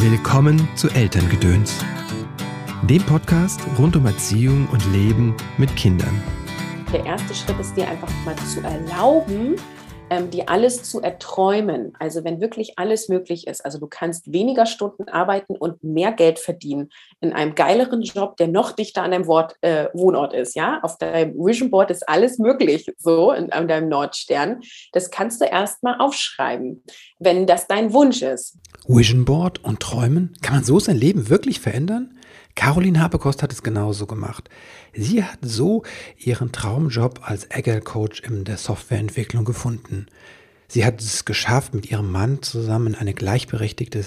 Willkommen zu Elterngedöns, dem Podcast rund um Erziehung und Leben mit Kindern. Der erste Schritt ist dir einfach mal zu erlauben, ähm, dir alles zu erträumen. Also wenn wirklich alles möglich ist. Also du kannst weniger Stunden arbeiten und mehr Geld verdienen in einem geileren Job, der noch dichter an deinem Wort, äh, Wohnort ist. Ja, auf deinem Vision Board ist alles möglich. So in, an deinem Nordstern. Das kannst du erstmal aufschreiben, wenn das dein Wunsch ist. Vision Board und Träumen? Kann man so sein Leben wirklich verändern? Caroline Habekost hat es genauso gemacht. Sie hat so ihren Traumjob als Agile Coach in der Softwareentwicklung gefunden. Sie hat es geschafft, mit ihrem Mann zusammen eine gleichberechtigte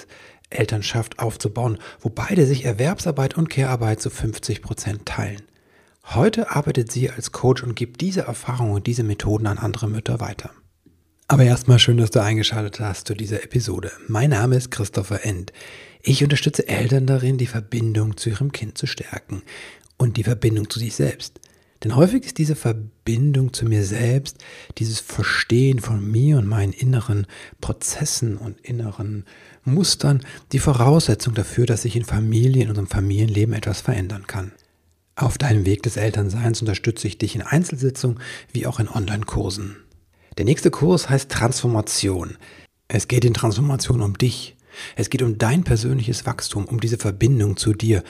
Elternschaft aufzubauen, wo beide sich Erwerbsarbeit und Care-Arbeit zu 50 Prozent teilen. Heute arbeitet sie als Coach und gibt diese Erfahrungen und diese Methoden an andere Mütter weiter. Aber erstmal schön, dass du eingeschaltet hast zu dieser Episode. Mein Name ist Christopher End. Ich unterstütze Eltern darin, die Verbindung zu ihrem Kind zu stärken und die Verbindung zu sich selbst. Denn häufig ist diese Verbindung zu mir selbst, dieses Verstehen von mir und meinen inneren Prozessen und inneren Mustern die Voraussetzung dafür, dass sich in Familie, in unserem Familienleben etwas verändern kann. Auf deinem Weg des Elternseins unterstütze ich dich in Einzelsitzungen wie auch in Online-Kursen. Der nächste Kurs heißt Transformation. Es geht in Transformation um dich, es geht um dein persönliches Wachstum, um diese Verbindung zu dir.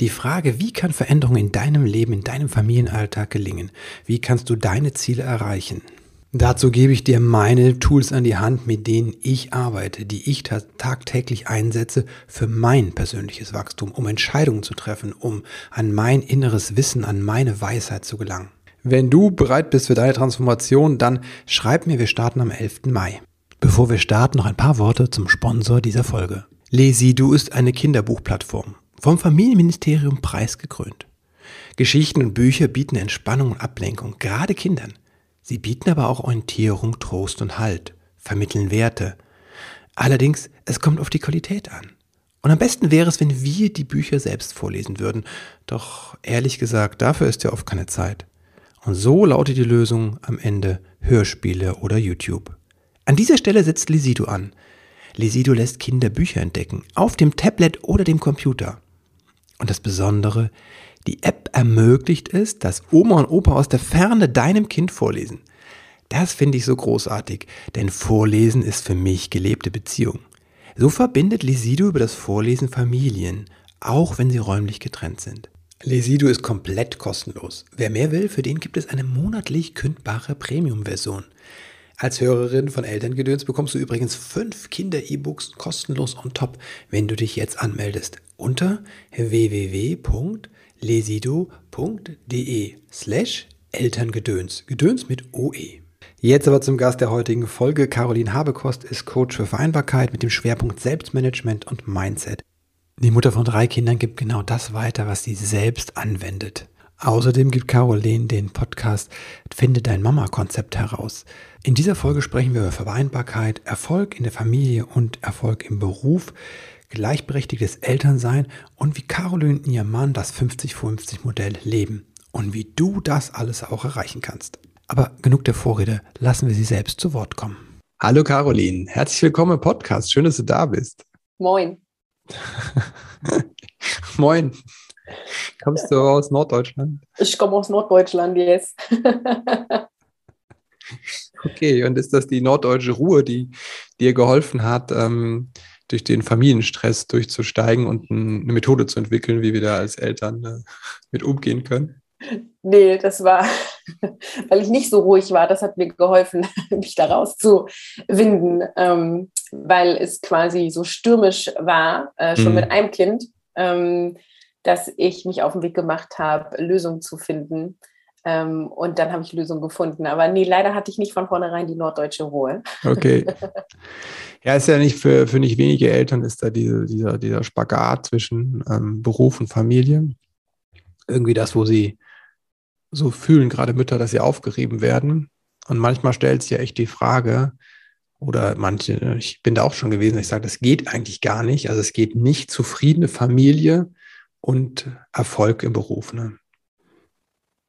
Die Frage, wie kann Veränderung in deinem Leben, in deinem Familienalltag gelingen? Wie kannst du deine Ziele erreichen? Dazu gebe ich dir meine Tools an die Hand, mit denen ich arbeite, die ich tagtäglich einsetze für mein persönliches Wachstum, um Entscheidungen zu treffen, um an mein inneres Wissen, an meine Weisheit zu gelangen. Wenn du bereit bist für deine Transformation, dann schreib mir, wir starten am 11. Mai. Bevor wir starten, noch ein paar Worte zum Sponsor dieser Folge. Lesidu ist eine Kinderbuchplattform, vom Familienministerium preisgekrönt. Geschichten und Bücher bieten Entspannung und Ablenkung, gerade Kindern. Sie bieten aber auch Orientierung, Trost und Halt, vermitteln Werte. Allerdings, es kommt auf die Qualität an. Und am besten wäre es, wenn wir die Bücher selbst vorlesen würden. Doch ehrlich gesagt, dafür ist ja oft keine Zeit. Und so lautet die Lösung am Ende Hörspiele oder YouTube. An dieser Stelle setzt Lisido an. Lisido lässt Kinder Bücher entdecken, auf dem Tablet oder dem Computer. Und das Besondere, die App ermöglicht es, dass Oma und Opa aus der Ferne deinem Kind vorlesen. Das finde ich so großartig, denn Vorlesen ist für mich gelebte Beziehung. So verbindet Lisido über das Vorlesen Familien, auch wenn sie räumlich getrennt sind. Lesido ist komplett kostenlos. Wer mehr will, für den gibt es eine monatlich kündbare Premium-Version. Als Hörerin von Elterngedöns bekommst du übrigens fünf Kinder-E-Books kostenlos on top, wenn du dich jetzt anmeldest unter www.lesido.de slash Elterngedöns. Gedöns mit OE. Jetzt aber zum Gast der heutigen Folge. Caroline Habekost ist Coach für Vereinbarkeit mit dem Schwerpunkt Selbstmanagement und Mindset. Die Mutter von drei Kindern gibt genau das weiter, was sie selbst anwendet. Außerdem gibt Caroline den Podcast Finde dein Mama-Konzept heraus. In dieser Folge sprechen wir über Vereinbarkeit, Erfolg in der Familie und Erfolg im Beruf, gleichberechtigtes Elternsein und wie Caroline und ihr Mann das 50-50-Modell leben und wie du das alles auch erreichen kannst. Aber genug der Vorrede, lassen wir sie selbst zu Wort kommen. Hallo Caroline, herzlich willkommen im Podcast. Schön, dass du da bist. Moin. Moin. Kommst du aus Norddeutschland? Ich komme aus Norddeutschland, yes. okay, und ist das die norddeutsche Ruhe, die dir geholfen hat, ähm, durch den Familienstress durchzusteigen und eine Methode zu entwickeln, wie wir da als Eltern äh, mit umgehen können? Nee, das war, weil ich nicht so ruhig war. Das hat mir geholfen, mich da rauszuwinden, ähm, weil es quasi so stürmisch war, äh, schon mhm. mit einem Kind. Ähm, dass ich mich auf den Weg gemacht habe, Lösungen zu finden. Ähm, und dann habe ich Lösungen gefunden. Aber nee, leider hatte ich nicht von vornherein die norddeutsche Ruhe. Okay. Ja, ist ja nicht für, für nicht wenige Eltern ist da diese, dieser, dieser Spagat zwischen ähm, Beruf und Familie. Irgendwie das, wo sie so fühlen, gerade Mütter, dass sie aufgerieben werden. Und manchmal stellt sich ja echt die Frage, oder manche, ich bin da auch schon gewesen, ich sage, das geht eigentlich gar nicht. Also es geht nicht zufriedene Familie und Erfolg im Beruf. Ne?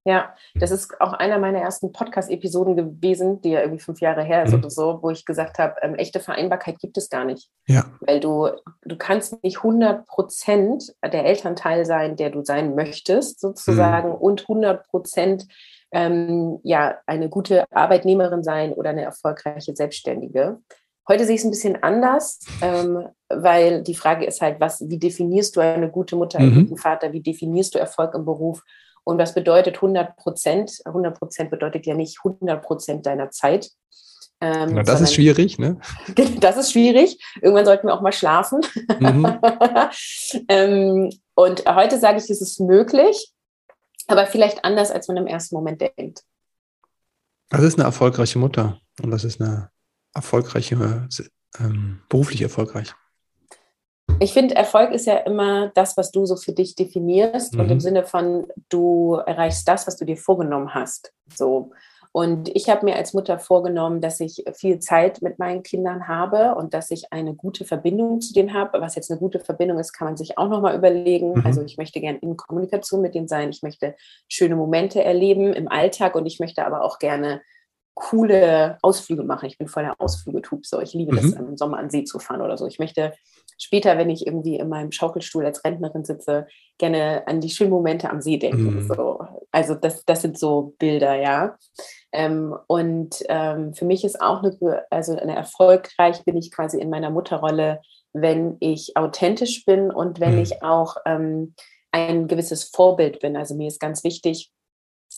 Ja, das ist auch einer meiner ersten Podcast-Episoden gewesen, die ja irgendwie fünf Jahre her ist mhm. oder so, wo ich gesagt habe, ähm, echte Vereinbarkeit gibt es gar nicht. Ja. Weil du, du kannst nicht 100 Prozent der Elternteil sein, der du sein möchtest, sozusagen, mhm. und 100 Prozent ähm, ja, eine gute Arbeitnehmerin sein oder eine erfolgreiche Selbstständige. Heute sehe ich es ein bisschen anders, ähm, weil die Frage ist halt, was, wie definierst du eine gute Mutter, einen mhm. guten Vater, wie definierst du Erfolg im Beruf? Und was bedeutet 100 Prozent? 100 Prozent bedeutet ja nicht 100 Prozent deiner Zeit. Ähm, Na, das ist schwierig, ne? Das ist schwierig. Irgendwann sollten wir auch mal schlafen. Mhm. ähm, und heute sage ich, es ist möglich, aber vielleicht anders, als man im ersten Moment denkt. Das ist eine erfolgreiche Mutter und das ist eine erfolgreiche, ähm, beruflich erfolgreich. Ich finde, Erfolg ist ja immer das, was du so für dich definierst mhm. und im mhm. Sinne von, du erreichst das, was du dir vorgenommen hast. So. Und ich habe mir als Mutter vorgenommen, dass ich viel Zeit mit meinen Kindern habe und dass ich eine gute Verbindung zu denen habe. Was jetzt eine gute Verbindung ist, kann man sich auch nochmal überlegen. Mhm. Also ich möchte gerne in Kommunikation mit denen sein. Ich möchte schöne Momente erleben im Alltag und ich möchte aber auch gerne coole Ausflüge machen. Ich bin voll der Ausflügetub. So, ich liebe mhm. das, im Sommer an See zu fahren oder so. Ich möchte später, wenn ich irgendwie in meinem Schaukelstuhl als Rentnerin sitze, gerne an die schönen Momente am See denken. Mhm. So. Also das, das sind so Bilder, ja. Ähm, und ähm, für mich ist auch eine, also eine erfolgreich bin ich quasi in meiner Mutterrolle, wenn ich authentisch bin und wenn mhm. ich auch ähm, ein gewisses Vorbild bin. Also mir ist ganz wichtig,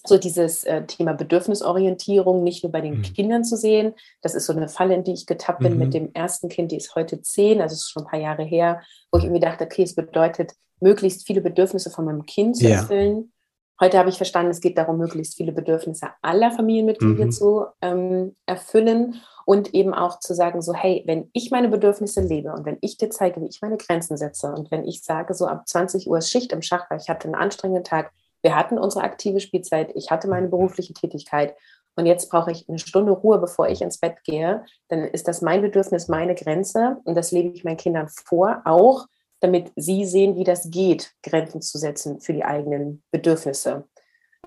so dieses äh, Thema Bedürfnisorientierung nicht nur bei den mhm. Kindern zu sehen. Das ist so eine Falle, in die ich getappt bin mhm. mit dem ersten Kind, die ist heute zehn, also ist schon ein paar Jahre her, wo ich irgendwie dachte, okay, es bedeutet, möglichst viele Bedürfnisse von meinem Kind zu erfüllen. Heute habe ich verstanden, es geht darum, möglichst viele Bedürfnisse aller Familienmitglieder mhm. zu ähm, erfüllen und eben auch zu sagen, so, hey, wenn ich meine Bedürfnisse lebe und wenn ich dir zeige, wie ich meine Grenzen setze und wenn ich sage, so ab 20 Uhr ist Schicht im Schach, weil ich hatte einen anstrengenden Tag, wir hatten unsere aktive Spielzeit, ich hatte meine berufliche Tätigkeit und jetzt brauche ich eine Stunde Ruhe, bevor ich ins Bett gehe, dann ist das mein Bedürfnis, meine Grenze und das lebe ich meinen Kindern vor, auch damit sie sehen, wie das geht, Grenzen zu setzen für die eigenen Bedürfnisse.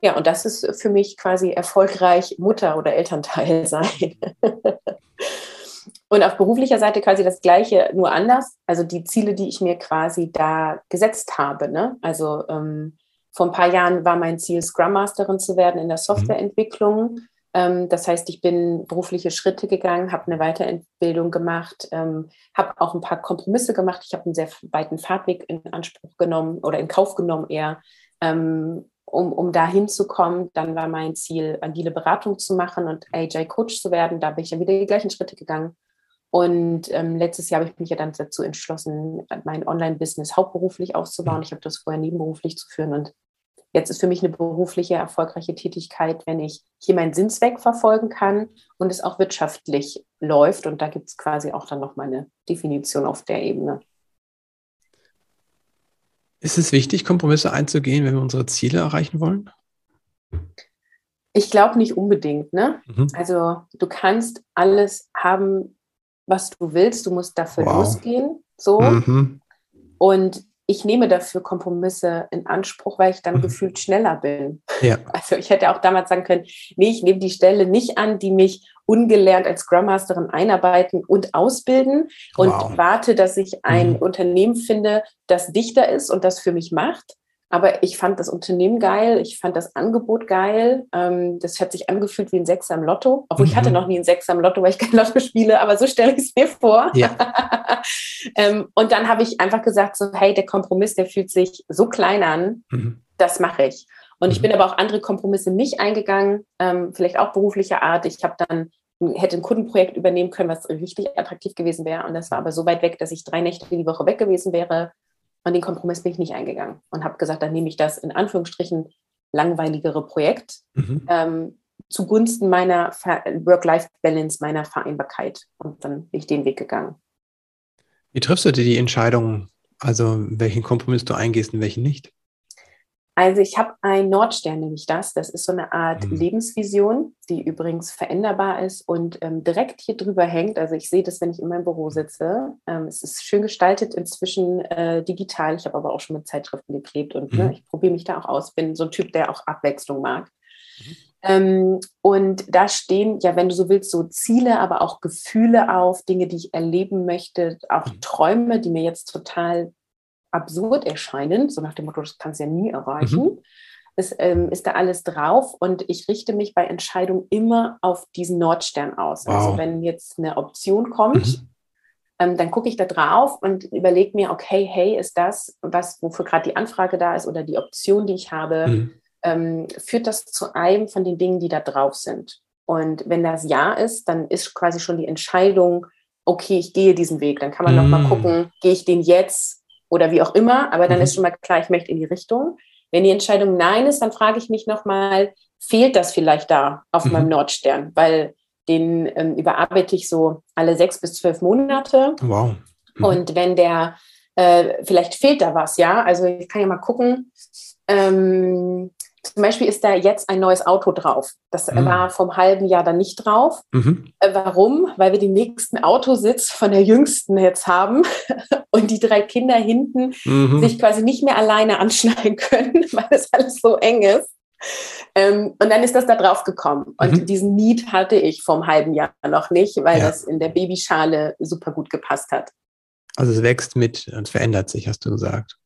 Ja, und das ist für mich quasi erfolgreich Mutter oder Elternteil sein. und auf beruflicher Seite quasi das Gleiche, nur anders. Also die Ziele, die ich mir quasi da gesetzt habe. Ne? Also ähm, vor ein paar Jahren war mein Ziel, Scrum Masterin zu werden in der mhm. Softwareentwicklung. Ähm, das heißt, ich bin berufliche Schritte gegangen, habe eine Weiterbildung gemacht, ähm, habe auch ein paar Kompromisse gemacht. Ich habe einen sehr weiten Fahrtweg in Anspruch genommen oder in Kauf genommen eher, ähm, um, um da hinzukommen. Dann war mein Ziel, agile Beratung zu machen und AJ-Coach zu werden. Da bin ich ja wieder die gleichen Schritte gegangen. Und ähm, letztes Jahr habe ich mich ja dann dazu entschlossen, mein Online-Business hauptberuflich aufzubauen. Mhm. Ich habe das vorher nebenberuflich zu führen. Und jetzt ist für mich eine berufliche, erfolgreiche Tätigkeit, wenn ich hier meinen Sinnzweck verfolgen kann und es auch wirtschaftlich läuft. Und da gibt es quasi auch dann noch meine Definition auf der Ebene. Ist es wichtig, Kompromisse einzugehen, wenn wir unsere Ziele erreichen wollen? Ich glaube nicht unbedingt. Ne? Mhm. Also du kannst alles haben, was du willst, du musst dafür wow. losgehen. So. Mhm. Und ich nehme dafür Kompromisse in Anspruch, weil ich dann mhm. gefühlt schneller bin. Ja. Also ich hätte auch damals sagen können, nee, ich nehme die Stelle nicht an, die mich ungelernt als Scrum Masterin einarbeiten und ausbilden und wow. warte, dass ich ein mhm. Unternehmen finde, das dichter ist und das für mich macht, aber ich fand das Unternehmen geil, ich fand das Angebot geil. Ähm, das hat sich angefühlt wie ein Sechser im Lotto. Obwohl mhm. ich hatte mhm. noch nie ein Sechser im Lotto, weil ich kein Lotto spiele, aber so stelle ich es mir vor. Ja. ähm, und dann habe ich einfach gesagt, so, hey, der Kompromiss, der fühlt sich so klein an, mhm. das mache ich. Und mhm. ich bin aber auch andere Kompromisse nicht eingegangen, ähm, vielleicht auch beruflicher Art. Ich habe dann hätte ein Kundenprojekt übernehmen können, was richtig attraktiv gewesen wäre. Und das war aber so weit weg, dass ich drei Nächte die Woche weg gewesen wäre und den Kompromiss bin ich nicht eingegangen und habe gesagt, dann nehme ich das in Anführungsstrichen langweiligere Projekt mhm. ähm, zugunsten meiner Work-Life-Balance, meiner Vereinbarkeit. Und dann bin ich den Weg gegangen. Wie triffst du dir die Entscheidung, also welchen Kompromiss du eingehst und welchen nicht? Also ich habe ein Nordstern, nämlich das. Das ist so eine Art Mhm. Lebensvision, die übrigens veränderbar ist und ähm, direkt hier drüber hängt. Also ich sehe das, wenn ich in meinem Büro sitze. Ähm, es ist schön gestaltet, inzwischen äh, digital. Ich habe aber auch schon mit Zeitschriften geklebt und ne, Mhm. ich probiere mich da auch aus. Bin so ein Typ, der auch Abwechslung mag. Mhm. Ähm, und da stehen, ja, wenn du so willst, so Ziele, aber auch Gefühle auf, Dinge, die ich erleben möchte, auch Mhm. Träume, die mir jetzt total absurd erscheinen, so nach dem Motto, das kannst du ja nie erreichen. Mhm. Es ähm, ist da alles drauf und ich richte mich bei Entscheidungen immer auf diesen Nordstern aus. Wow. Also wenn jetzt eine Option kommt, Mhm. ähm, dann gucke ich da drauf und überlege mir, okay, hey, ist das, was, wofür gerade die Anfrage da ist oder die Option, die ich habe, Mhm. ähm, führt das zu einem von den Dingen, die da drauf sind. Und wenn das Ja ist, dann ist quasi schon die Entscheidung, okay, ich gehe diesen Weg. Dann kann man noch Mm. mal gucken, gehe ich den jetzt oder wie auch immer, aber dann Mhm. ist schon mal klar, ich möchte in die Richtung. Wenn die Entscheidung Nein ist, dann frage ich mich noch mal, fehlt das vielleicht da auf Mhm. meinem Nordstern? Weil den ähm, überarbeite ich so alle sechs bis zwölf Monate. Wow. Mhm. Und wenn der, äh, vielleicht fehlt da was, ja. Also ich kann ja mal gucken. Ähm, zum Beispiel ist da jetzt ein neues Auto drauf. Das Mhm. war vom halben Jahr dann nicht drauf. Mhm. Äh, warum? Weil wir den nächsten Autositz von der Jüngsten jetzt haben und die drei Kinder hinten Mhm. sich quasi nicht mehr alleine anschneiden können, weil es alles so eng ist. Ähm, und dann ist das da drauf gekommen. Und Mhm. diesen Need hatte ich vom halben Jahr noch nicht, weil Ja. das in der Babyschale super gut gepasst hat. Also es wächst mit und verändert sich, hast du gesagt.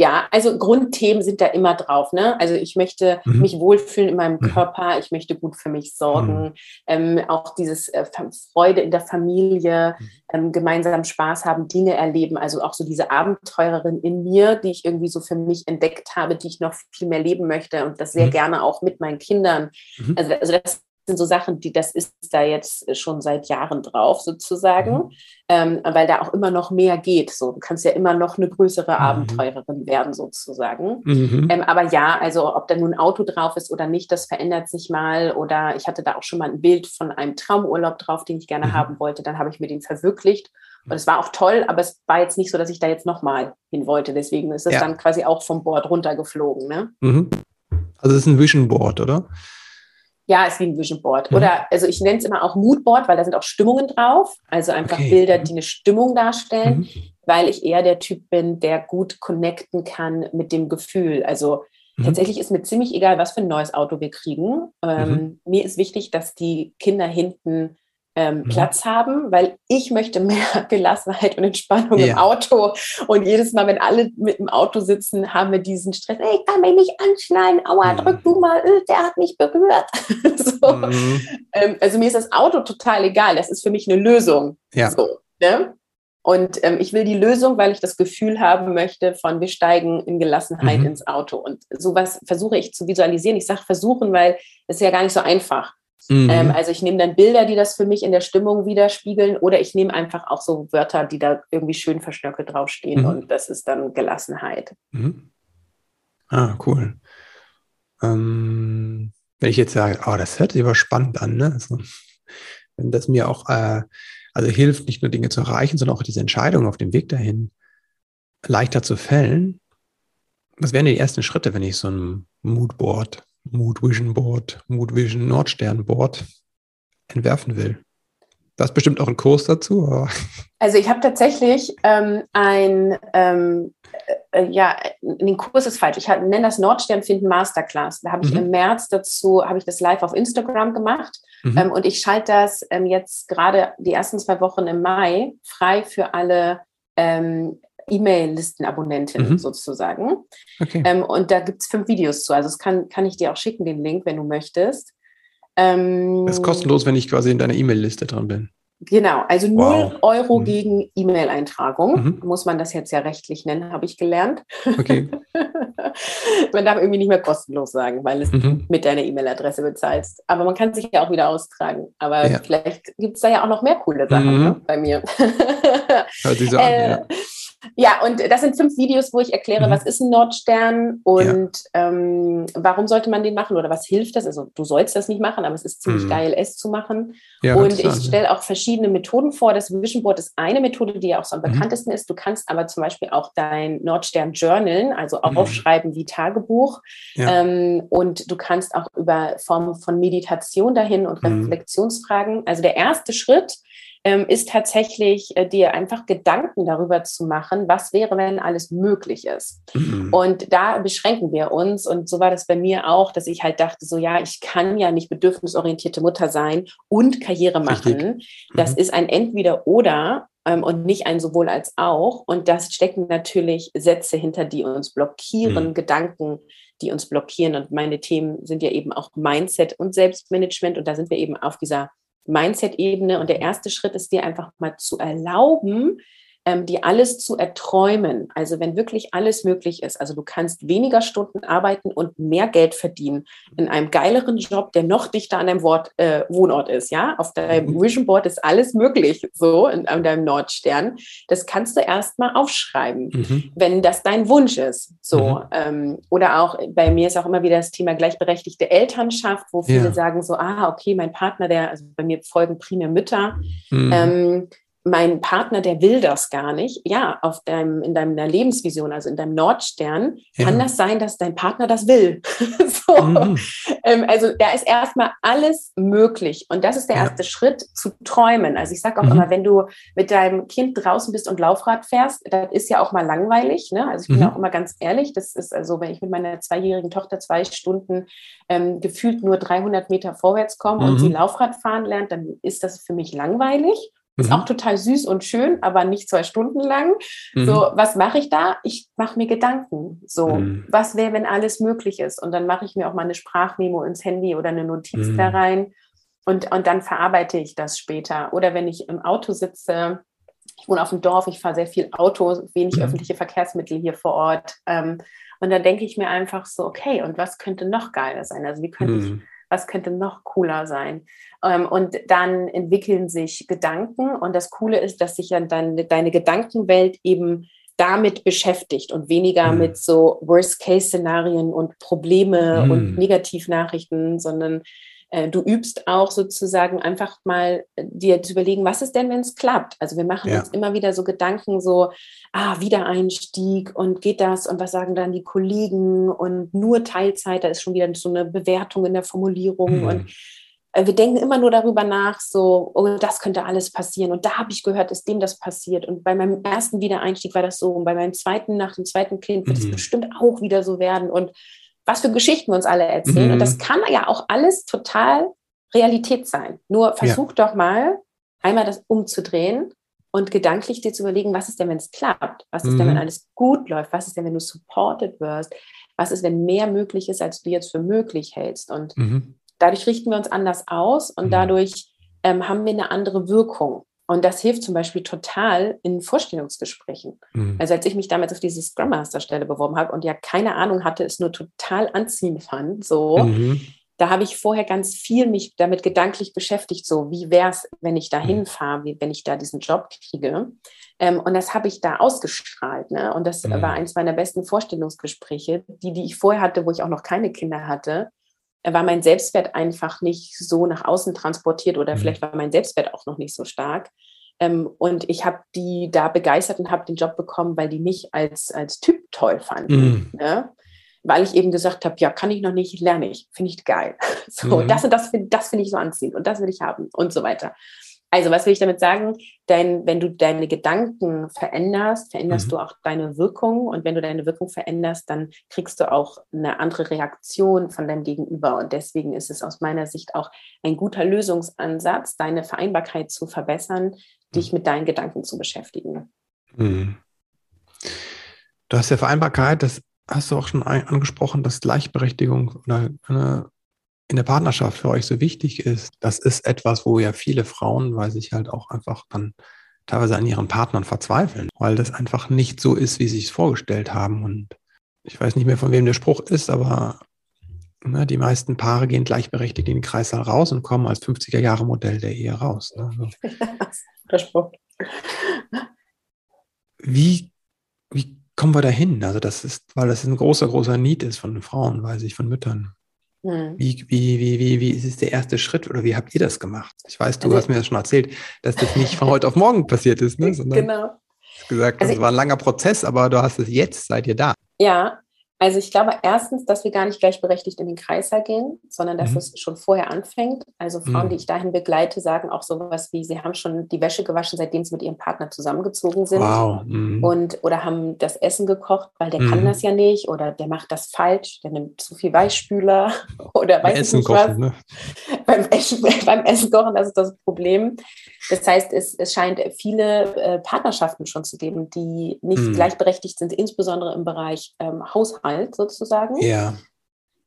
Ja, also Grundthemen sind da immer drauf. Ne? Also ich möchte Mhm. mich wohlfühlen in meinem Mhm. Körper, ich möchte gut für mich sorgen, ähm, auch dieses äh, Freude in der Familie, Mhm. ähm, gemeinsam Spaß haben, Dinge erleben. Also auch so diese Abenteurerin in mir, die ich irgendwie so für mich entdeckt habe, die ich noch viel mehr leben möchte und das sehr Mhm. gerne auch mit meinen Kindern. Mhm. Also, also das sind so Sachen, die das ist da jetzt schon seit Jahren drauf sozusagen, Mhm. ähm, weil da auch immer noch mehr geht. So, du kannst ja immer noch eine größere Mhm. Abenteurerin werden sozusagen. Mhm. Ähm, aber ja, also ob da nun ein Auto drauf ist oder nicht, das verändert sich mal. Oder ich hatte da auch schon mal ein Bild von einem Traumurlaub drauf, den ich gerne Mhm. haben wollte. Dann habe ich mir den verwirklicht. Und es war auch toll, aber es war jetzt nicht so, dass ich da jetzt nochmal hin wollte. Deswegen ist es Ja. dann quasi auch vom Board runtergeflogen. Ne? Mhm. Also es ist ein Vision Board, oder? Ja, ist wie ein Vision Board. Mhm. Oder also ich nenne es immer auch Mood Board, weil da sind auch Stimmungen drauf. Also einfach Okay. Bilder, die eine Stimmung darstellen, Mhm. weil ich eher der Typ bin, der gut connecten kann mit dem Gefühl. Also Mhm. tatsächlich ist mir ziemlich egal, was für ein neues Auto wir kriegen. Ähm, Mhm. Mir ist wichtig, dass die Kinder hinten ähm, Mhm. Platz haben, weil ich möchte mehr Gelassenheit und Entspannung im Ja. Auto. Und jedes Mal, wenn alle mit dem Auto sitzen, haben wir diesen Stress. Ey, ich kann mich nicht anschneiden. Aua, Mhm. drück du mal. äh, Der hat mich berührt. so. Mhm. ähm, also mir ist das Auto total egal. Das ist für mich eine Lösung. Ja. So, ne? Und ähm, ich will die Lösung, weil ich das Gefühl haben möchte von wir steigen in Gelassenheit Mhm. ins Auto. Und sowas versuche ich zu visualisieren. Ich sage versuchen, weil es ist ja gar nicht so einfach. Mhm. Ähm, also ich nehme dann Bilder, die das für mich in der Stimmung widerspiegeln, oder ich nehme einfach auch so Wörter, die da irgendwie schön verschnörkelt draufstehen Mhm. und das ist dann Gelassenheit. Mhm. Ah, cool. Ähm, wenn ich jetzt sage, oh, das hört sich aber spannend an, ne? Also, wenn das mir auch äh, also hilft, nicht nur Dinge zu erreichen, sondern auch diese Entscheidung auf dem Weg dahin leichter zu fällen. Was wären die ersten Schritte, wenn ich so ein Moodboard, Mood Vision Board, Mood Vision Nordstern Board entwerfen will? Da ist bestimmt auch ein Kurs dazu. Aber Also ich habe tatsächlich ähm, ein, ähm, äh, ja, den Kurs ist falsch. Ich nenne das Nordstern finden Masterclass. Da habe ich Mhm. im März dazu, habe ich das live auf Instagram gemacht. Mhm. Ähm, und ich schalte das ähm, jetzt gerade die ersten zwei Wochen im Mai frei für alle E-Mail-Listenabonnentinnen Mhm. sozusagen. okay. Ähm, und da gibt es fünf Videos zu. Also das kann, kann ich dir auch schicken, den Link, wenn du möchtest. Ähm, das ist kostenlos, wenn ich quasi in deiner E-Mail-Liste dran bin. Genau, also 0 Wow. Euro Mhm. gegen E-Mail-Eintragung. Mhm. Muss man das jetzt ja rechtlich nennen, habe ich gelernt. Okay. man darf irgendwie nicht mehr kostenlos sagen, weil es Mhm. mit deiner E-Mail-Adresse bezahlst. Aber man kann sich ja auch wieder austragen. Aber Ja. vielleicht gibt es da ja auch noch mehr coole Sachen Mhm. ne, bei mir. Hört sich so an, Äh, ja. Ja, und das sind fünf Videos, wo ich erkläre, mhm. was ist ein Nordstern und ja. ähm, warum sollte man den machen oder was hilft das? Also du sollst das nicht machen, aber es ist ziemlich mhm. geil, es zu machen. Ja, und ich stelle auch verschiedene Methoden vor. Das Vision Board ist eine Methode, die ja auch so am mhm. bekanntesten ist. Du kannst aber zum Beispiel auch dein Nordstern journalen, also mhm. aufschreiben wie Tagebuch. Ja. Ähm, und du kannst auch über Formen von Meditation dahin und mhm. Reflexionsfragen. Also der erste Schritt ist tatsächlich äh, dir einfach Gedanken darüber zu machen, was wäre, wenn alles möglich ist. Mhm. Und da beschränken wir uns. Und so war das bei mir auch, dass ich halt dachte, so ja, ich kann ja nicht bedürfnisorientierte Mutter sein und Karriere machen. Mhm. Das ist ein Entweder-Oder ähm, und nicht ein sowohl als auch. Und das stecken natürlich Sätze hinter, die uns blockieren, mhm. Gedanken, die uns blockieren. Und meine Themen sind ja eben auch Mindset und Selbstmanagement. Und da sind wir eben auf dieser Mindset-Ebene. Und der erste Schritt ist dir einfach mal zu erlauben, ähm, die alles zu erträumen. Also wenn wirklich alles möglich ist. Also du kannst weniger Stunden arbeiten und mehr Geld verdienen in einem geileren Job, der noch dichter an deinem Wort, äh, Wohnort ist. Ja, auf deinem mhm. Vision Board ist alles möglich, so in, an deinem Nordstern. Das kannst du erstmal aufschreiben, mhm. wenn das dein Wunsch ist. So mhm. ähm, oder auch bei mir ist auch immer wieder das Thema gleichberechtigte Elternschaft, wo viele ja. sagen so, ah okay, mein Partner, der also bei mir folgen primär Mütter. Mhm. Ähm, mein Partner, der will das gar nicht. Ja, auf deinem, in deiner Lebensvision, also in deinem Nordstern, ja. kann das sein, dass dein Partner das will. so. mhm. ähm, also da ist erstmal alles möglich. Und das ist der ja. erste Schritt zu träumen. Also ich sage auch mhm. immer, wenn du mit deinem Kind draußen bist und Laufrad fährst, das ist ja auch mal langweilig. Ne? Also ich bin mhm. auch immer ganz ehrlich, das ist also, wenn ich mit meiner zweijährigen Tochter zwei Stunden ähm, gefühlt nur 300 Meter vorwärts komme und sie mhm. Laufrad fahren lernt, dann ist das für mich langweilig. Ist mhm. auch total süß und schön, aber nicht zwei Stunden lang. Mhm. So, was mache ich da? Ich mache mir Gedanken. So, mhm. was wäre, wenn alles möglich ist? Und dann mache ich mir auch mal eine Sprachmemo ins Handy oder eine Notiz da mhm. rein. Und, und dann verarbeite ich das später. Oder wenn ich im Auto sitze, ich wohne auf dem Dorf, ich fahre sehr viel Auto, wenig mhm. öffentliche Verkehrsmittel hier vor Ort. Ähm, und dann denke ich mir einfach so, okay, und was könnte noch geiler sein? Also wie könnte ich mhm was könnte noch cooler sein? Ähm, und dann entwickeln sich Gedanken und das Coole ist, dass sich dann deine, deine Gedankenwelt eben damit beschäftigt und weniger mhm. mit so Worst-Case-Szenarien und Probleme mhm. und Negativnachrichten, sondern du übst auch sozusagen einfach mal äh, dir zu überlegen, was ist denn, wenn es klappt? Also wir machen ja. uns immer wieder so Gedanken, so, ah, Wiedereinstieg und geht das und was sagen dann die Kollegen und nur Teilzeit, da ist schon wieder so eine Bewertung in der Formulierung mhm. und äh, wir denken immer nur darüber nach, so, oh, das könnte alles passieren. Und da habe ich gehört, dass dem das passiert. Und bei meinem ersten Wiedereinstieg war das so. Und bei meinem zweiten, nach dem zweiten Kind wird es mhm. bestimmt auch wieder so werden. Und was für Geschichten wir uns alle erzählen. Mhm. Und das kann ja auch alles total Realität sein. Nur versuch ja. doch mal, einmal das umzudrehen und gedanklich dir zu überlegen, was ist denn, wenn es klappt? Was ist mhm. denn, wenn mhm. alles gut läuft? Was ist denn, wenn du supported wirst? Was ist, wenn mehr möglich ist, als du jetzt für möglich hältst? Und mhm. dadurch richten wir uns anders aus und mhm. dadurch ähm, haben wir eine andere Wirkung. Und das hilft zum Beispiel total in Vorstellungsgesprächen. Mhm. Also als ich mich damals auf diese Scrum Master Stelle beworben habe und ja keine Ahnung hatte, es nur total anziehen fand, so, mhm. da habe ich vorher ganz viel mich damit gedanklich beschäftigt, so wie wäre es, wenn ich da mhm. hinfahre, wie, wenn ich da diesen Job kriege. Ähm, und das habe ich da ausgestrahlt. Ne? Und das mhm. war eines meiner besten Vorstellungsgespräche, die, die ich vorher hatte, wo ich auch noch keine Kinder hatte war mein Selbstwert einfach nicht so nach außen transportiert oder mhm. vielleicht war mein Selbstwert auch noch nicht so stark. Ähm, und ich habe die da begeistert und habe den Job bekommen, weil die mich als, als Typ toll fanden. Mhm. Ne? Weil ich eben gesagt habe, ja, kann ich noch nicht, lerne ich, finde ich geil. So, mhm. das und das, das finde ich so anziehend und das will ich haben und so weiter. Also, was will ich damit sagen? Dein, wenn du deine Gedanken veränderst, veränderst mhm. du auch deine Wirkung. Und wenn du deine Wirkung veränderst, dann kriegst du auch eine andere Reaktion von deinem Gegenüber. Und deswegen ist es aus meiner Sicht auch ein guter Lösungsansatz, deine Vereinbarkeit zu verbessern, dich mhm. mit deinen Gedanken zu beschäftigen. Mhm. Du hast ja Vereinbarkeit, das hast du auch schon angesprochen, dass Gleichberechtigung oder eine in der Partnerschaft für euch so wichtig ist, das ist etwas, wo ja viele Frauen, weil sich halt auch einfach dann teilweise an ihren Partnern verzweifeln, weil das einfach nicht so ist, wie sie es vorgestellt haben. Und ich weiß nicht mehr, von wem der Spruch ist, aber ne, die meisten Paare gehen gleichberechtigt in den Kreissaal raus und kommen als 50er-Jahre-Modell der Ehe raus. Ne? Also, der Spruch. Wie kommen wir dahin? Also das ist, weil das ein großer, großer Need ist von Frauen, weiß ich, von Müttern. Hm. Wie, wie, wie, wie, wie ist es der erste Schritt oder wie habt ihr das gemacht? Ich weiß, du also, hast mir das schon erzählt, dass das nicht von heute auf morgen passiert ist, ne? Sondern genau. gesagt, also, es war ein langer Prozess, aber du hast es jetzt, seid ihr da. Ja, also ich glaube erstens, dass wir gar nicht gleichberechtigt in den Kreislauf gehen, sondern dass mhm. es schon vorher anfängt. Also Frauen, mhm. die ich dahin begleite, sagen auch sowas wie, sie haben schon die Wäsche gewaschen, seitdem sie mit ihrem Partner zusammengezogen sind. Wow. Mhm. Und oder haben das Essen gekocht, weil der kann mhm. das ja nicht oder der macht das falsch, der nimmt zu viel Weichspüler oder weiß Essen nicht kochen, was. Ne? Beim, Essen, beim Essen kochen, das ist das Problem. Das heißt, es, es scheint viele äh, Partnerschaften schon zu geben, die nicht mhm. gleichberechtigt sind, insbesondere im Bereich ähm, Haushalt sozusagen. Ja.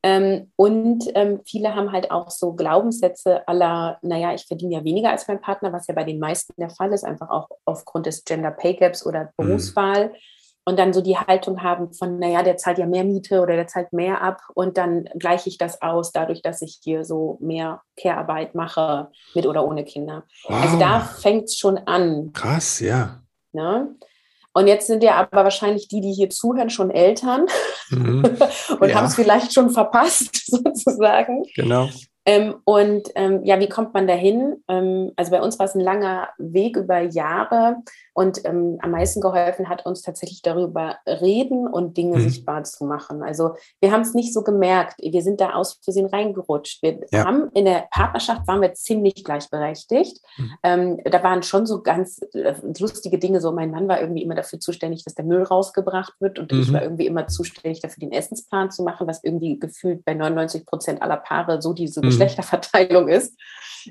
Ähm, und ähm, viele haben halt auch so Glaubenssätze aller, naja, ich verdiene ja weniger als mein Partner, was ja bei den meisten der Fall ist, einfach auch aufgrund des Gender Pay Gaps oder mhm. Berufswahl. Mhm und dann so die Haltung haben von, naja, der zahlt ja mehr Miete oder der zahlt mehr ab und dann gleiche ich das aus, dadurch, dass ich hier so mehr Care-Arbeit mache, mit oder ohne Kinder. Wow. Also da fängt es schon an. Krass, ja. Ne? Und jetzt sind ja aber wahrscheinlich die, die hier zuhören, schon Eltern mhm. und ja. haben es vielleicht schon verpasst, sozusagen. Genau. Ähm, und ähm, ja, wie kommt man dahin? Ähm, also bei uns war es ein langer Weg über Jahre und ähm, am meisten geholfen hat uns tatsächlich darüber reden und Dinge mhm. sichtbar zu machen. Also wir haben es nicht so gemerkt. Wir sind da aus Versehen reingerutscht. Wir ja. haben in der Partnerschaft waren wir ziemlich gleichberechtigt. Mhm. Ähm, da waren schon so ganz äh, lustige Dinge. So mein Mann war irgendwie immer dafür zuständig, dass der Müll rausgebracht wird und mhm. ich war irgendwie immer zuständig dafür, den Essensplan zu machen, was irgendwie gefühlt bei 99 Prozent aller Paare so diese. Geschlechterverteilung ist.